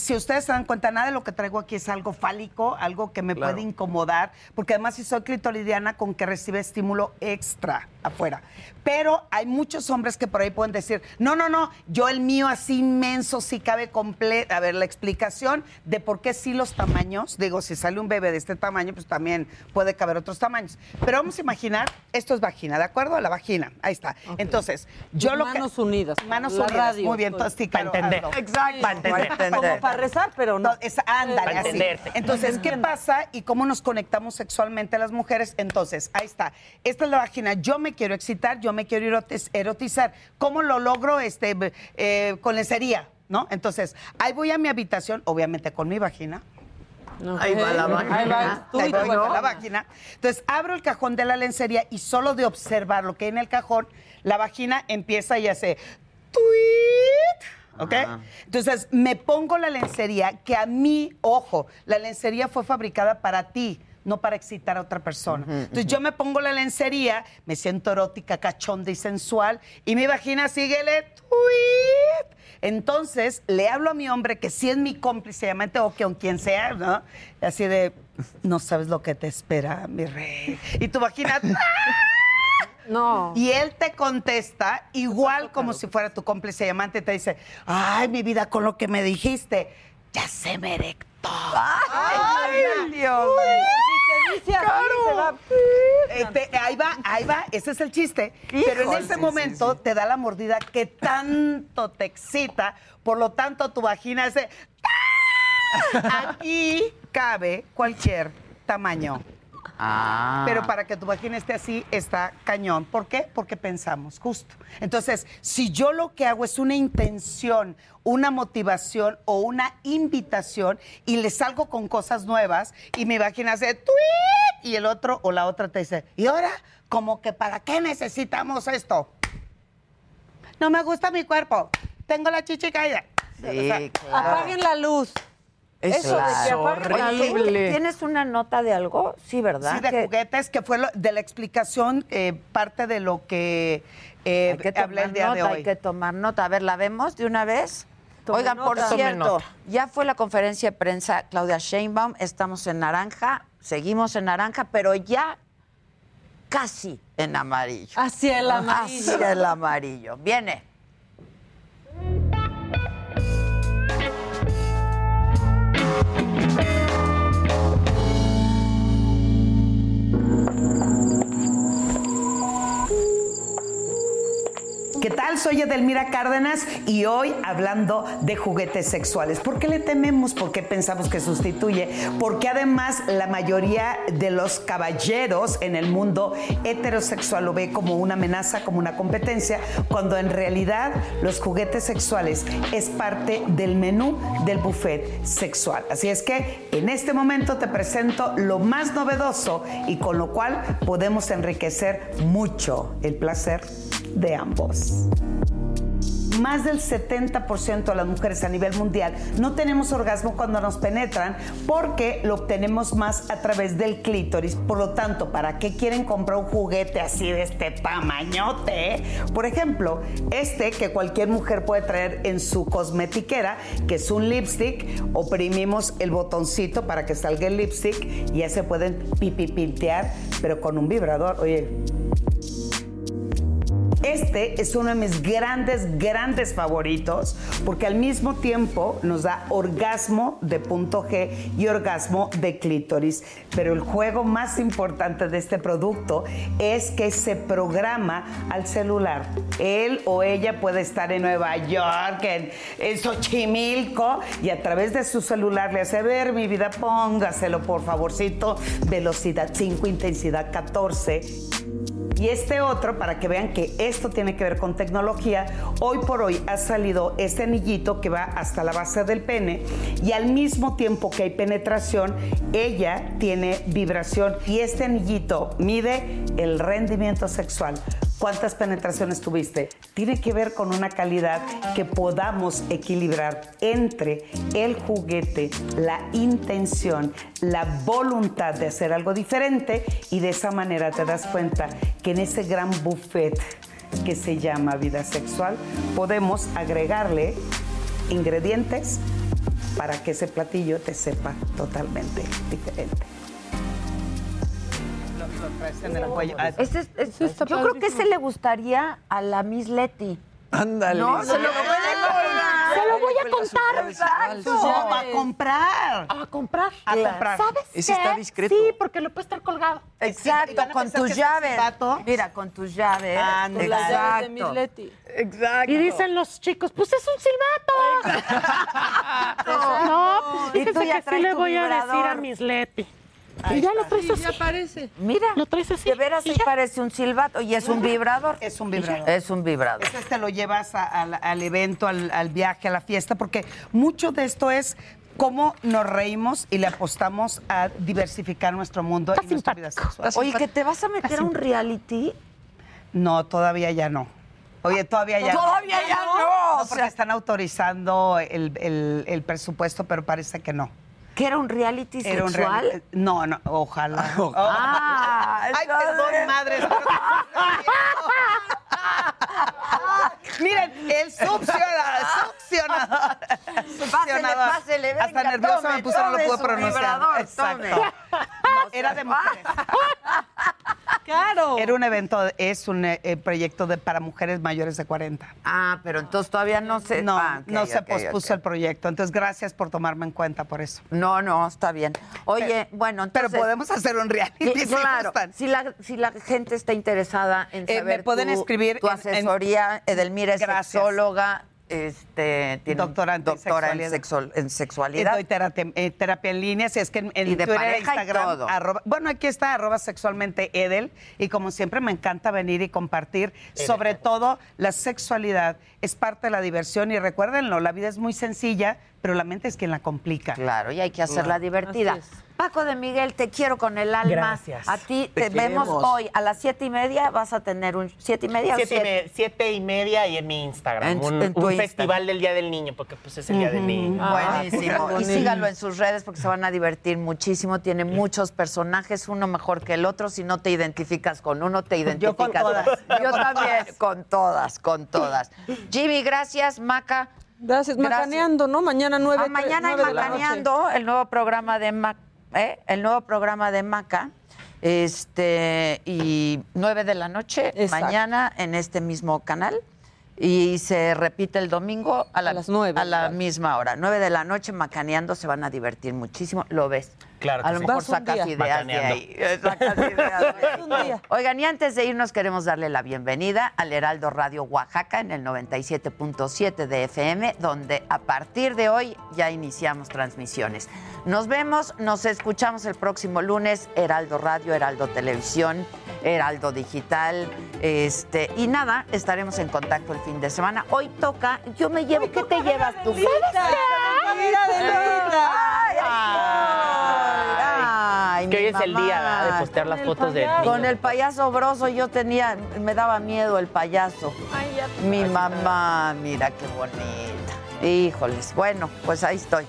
si ustedes se dan cuenta, nada de lo que traigo aquí es algo fálico, algo que me Claro. puede incomodar, porque además si soy clitoridiana con que recibe estímulo extra afuera. Pero hay muchos hombres que por ahí pueden decir, no, no, no, yo el mío así inmenso, sí cabe completo. A ver, la explicación de por qué sí los tamaños, digo, si sale un bebé de este tamaño, pues también puede caber otros tamaños. Pero vamos a imaginar, esto es vagina, ¿de acuerdo? La vagina, ahí está. Entonces, yo Tus lo que... manos unidas. Manos La unidas, radio, muy bien, pues. entonces sí, Caro, entender. Exacto. Para entender. Para rezar, pero no. No, es- ándale, Para así. Entonces, ¿qué pasa y cómo nos conectamos sexualmente las mujeres? Entonces, ahí está. Esta es la vagina. Yo me quiero excitar, yo me quiero erotiz- erotizar. ¿Cómo lo logro? Este, eh, con lencería, ¿no? Entonces, ahí voy a mi habitación, obviamente con mi vagina. Ahí va la vagina. Ahí va tú Ahí con la vagina. vagina. Entonces, abro el cajón de la lencería y solo de observar lo que hay en el cajón, la vagina empieza y hace tweet. ¿Ok? Entonces, me pongo la lencería que a mí, ojo, la lencería fue fabricada para ti, no para excitar a otra persona. Entonces, yo me pongo la lencería, me siento erótica, cachonda y sensual, y mi vagina síguele tweet. Entonces, le hablo a mi hombre, que sí es mi cómplice, obviamente, o que con quien sea, ¿no? Así de, no sabes lo que te espera, mi rey. Y tu vagina... [LAUGHS] ¡ah! No. Y él te contesta igual como si fuera tu cómplice y amante. Te dice, ay, mi vida, con lo que me dijiste, ya se me erectó. Ay, Dios. Y te dice así, se va. Este, ahí va, ahí va, ese es el chiste. Pero en ese Sí, momento te da la mordida que tanto te excita, por lo tanto tu vagina hace... [LAUGHS] Aquí cabe cualquier tamaño. Ah. Pero para que tu vagina esté así, está cañón. ¿Por qué? Porque pensamos, justo. Entonces, si yo lo que hago es una intención, una motivación o una invitación y le salgo con cosas nuevas y mi vagina hace tweet y el otro o la otra te dice, ¿y ahora? Como que ¿para qué necesitamos esto? No me gusta mi cuerpo. Tengo la chichi caída. O sea, Apaguen la luz. Eso de que luz. ¿tienes una nota de algo? Sí, ¿verdad? Sí, de Que- juguetes, que fue lo- de la explicación, eh, parte de lo que, eh, Hay que hablé el día de nota, hoy. hay que tomar nota. A ver, ¿la vemos de una vez? Tome Oigan, por nota. Cierto, ya fue la conferencia de prensa Claudia Sheinbaum, estamos en naranja, seguimos en naranja, pero ya casi en amarillo. Hacia el amarillo. Hacia el amarillo. Viene. thank you ¿Qué tal? Soy Edelmira Cárdenas y hoy hablando de juguetes sexuales. ¿Por qué le tememos? ¿Por qué pensamos que sustituye? Porque además la mayoría de los caballeros en el mundo heterosexual lo ve como una amenaza, como una competencia, cuando en realidad los juguetes sexuales es parte del menú del buffet sexual. Así es que en este momento te presento lo más novedoso y con lo cual podemos enriquecer mucho el placer de ambos. Más del 70% de las mujeres a nivel mundial no tenemos orgasmo cuando nos penetran porque lo obtenemos más a través del clítoris. Por lo tanto, ¿para qué quieren comprar un juguete así de este tamañote? Por ejemplo, este que cualquier mujer puede traer en su cosmetiquera, que es un lipstick, oprimimos el botoncito para que salga el lipstick y ya se pueden pipipintear, pero con un vibrador. Oye, este es uno de mis grandes, grandes favoritos porque al mismo tiempo nos da orgasmo de punto G y orgasmo de clítoris. Pero el juego más importante de este producto es que se programa al celular. Él o ella puede estar en Nueva York, en, en Xochimilco y a través de su celular le hace ver mi vida, póngaselo por favorcito, velocidad 5, intensidad 14. Y este otro, para que vean que esto tiene que ver con tecnología, hoy por hoy ha salido este anillito que va hasta la base del pene y al mismo tiempo que hay penetración, ella tiene vibración y este anillito mide el rendimiento sexual. ¿Cuántas penetraciones tuviste? Tiene que ver con una calidad que podamos equilibrar entre el juguete, la intención, la voluntad de hacer algo diferente y de esa manera te das cuenta que en ese gran buffet que se llama vida sexual podemos agregarle ingredientes para que ese platillo te sepa totalmente diferente. Ese es- es- yo creo que ese le gustaría a la Miss Leti. Ándale. No, se lo Se lo voy a contar. Exacto. a comprar. A comprar. A comprar. ¿Sabes Ese qué? está discreto. Sí, porque lo puede estar colgado. Exacto, con tus llaves. Mira, con tus llaves. Ándale. Las llaves de Exacto. Miss Leti. Exacto. Y dicen los chicos, pues es un silbato. [LAUGHS] no, pues Y tú fíjense ya que sí traes le tu voy a decir a vibrador. Miss Leti. Ahí y ya está. lo traes Sí, así. ya parece. Mira, Lo traes así. de veras sí parece un silbato y es un vibrador. Es un vibrador. Es un vibrador. Ese te lo llevas a- al- al evento, al, al viaje, a la fiesta, porque mucho de esto es cómo nos reímos y le apostamos a diversificar nuestro mundo y nuestra vida sexual. Oye, que te vas a meter a un reality. No, todavía ya no. Oye, todavía ya Todavía ya no, porque sea. están autorizando el, el- el presupuesto, pero parece que no. ¿Que era un reality Era un sexual? reality- No, no, ojalá. Ah, Ay, entonces- perdón, madre. espero que- Miren, el succionador. succionador. Succionador. pásele, venga, Hasta nervioso tome, me puse, no lo puedo pronunciar. vibrador, Exacto. tome. No, era de mujeres. Claro. Era un evento, es un eh, eh, proyecto de, para mujeres mayores de 40. Ah, pero entonces todavía no se... No, ah, ok, no se ok, pospuso ok. el proyecto. Entonces, gracias por tomarme en cuenta por eso. No, no, está bien. Oye, bueno, entonces... Pero podemos hacer un reality. Sí, si claro, gustan. si la, si la gente está interesada en Eh, saber me pueden tu- escribir tu en- en- asesoría, Edelmira es Gracias. sexóloga, este, tiene Doctora en doctora en, sexual- en Y sexualidad. doy terapia, eh, terapia en línea, si es que en, en Y de Twitter y Instagram, todo. arroba- bueno, aquí está arroba sexualmente Edel, y como siempre me encanta venir y compartir, sobre todo la sexualidad es parte de la diversión y recuérdenlo, la vida es muy sencilla, pero la mente es quien la complica. Claro, y hay que hacerla Claro. divertida. Paco de Miguel, te quiero con el alma. Gracias. A ti Te te, vemos hoy a las siete y media. Vas a tener un siete y media. o Siete, y siete? me- siete y media y en mi Instagram. En- un en tu un festival del Día del Niño, porque pues es el Día del Niño. Ah, Buenísimo. y síganlo en sus redes porque se van a divertir muchísimo. Tiene muchos personajes, uno mejor que el otro. Si no te identificas con uno, te identificas con todas. Yo, también, con todas, con todas. Jimmy, gracias. Maca. Gracias, Macaneando, ¿no? Mañana nueve. Ah, mañana hay nueve de la noche. Macaneando, el nuevo programa de Maca, el nuevo programa de Maca. Este, y 9 de la noche, Exacto. mañana en este mismo canal. Y se repite el domingo a, la, las nueve, a la claro. misma hora. 9 de la noche, macaneando, se van a divertir muchísimo. ¿Lo ves? Claro que A lo mejor sacas día. ideas de ahí. Sacas [LAUGHS] ideas de ahí. Un día. Oigan, y antes de irnos queremos darle la bienvenida al Heraldo Radio Oaxaca en el 97.7 de FM, donde a partir de hoy ya iniciamos transmisiones. Nos vemos, nos escuchamos el próximo lunes, Heraldo Radio, Heraldo Televisión, Heraldo Digital, este, y nada, estaremos en contacto el fin de semana. Hoy toca, yo me llevo, ¿qué te llevas tú? Mira, Adelita. Ay, ay, Que hoy es el día ¿verdad? de postear las fotos de Con el payaso broso yo tenía, me daba miedo el payaso. Mi mamá, mira qué bonita. Híjoles, bueno, pues ahí estoy.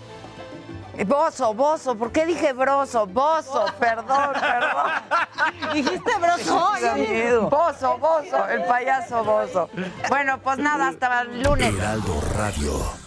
Bozo, bozo, ¿por qué dije broso? Bozo, perdón, perdón. [LAUGHS] Dijiste broso. Bozo, bozo, el payaso bozo. Bueno, pues nada, hasta el lunes. Heraldo Radio.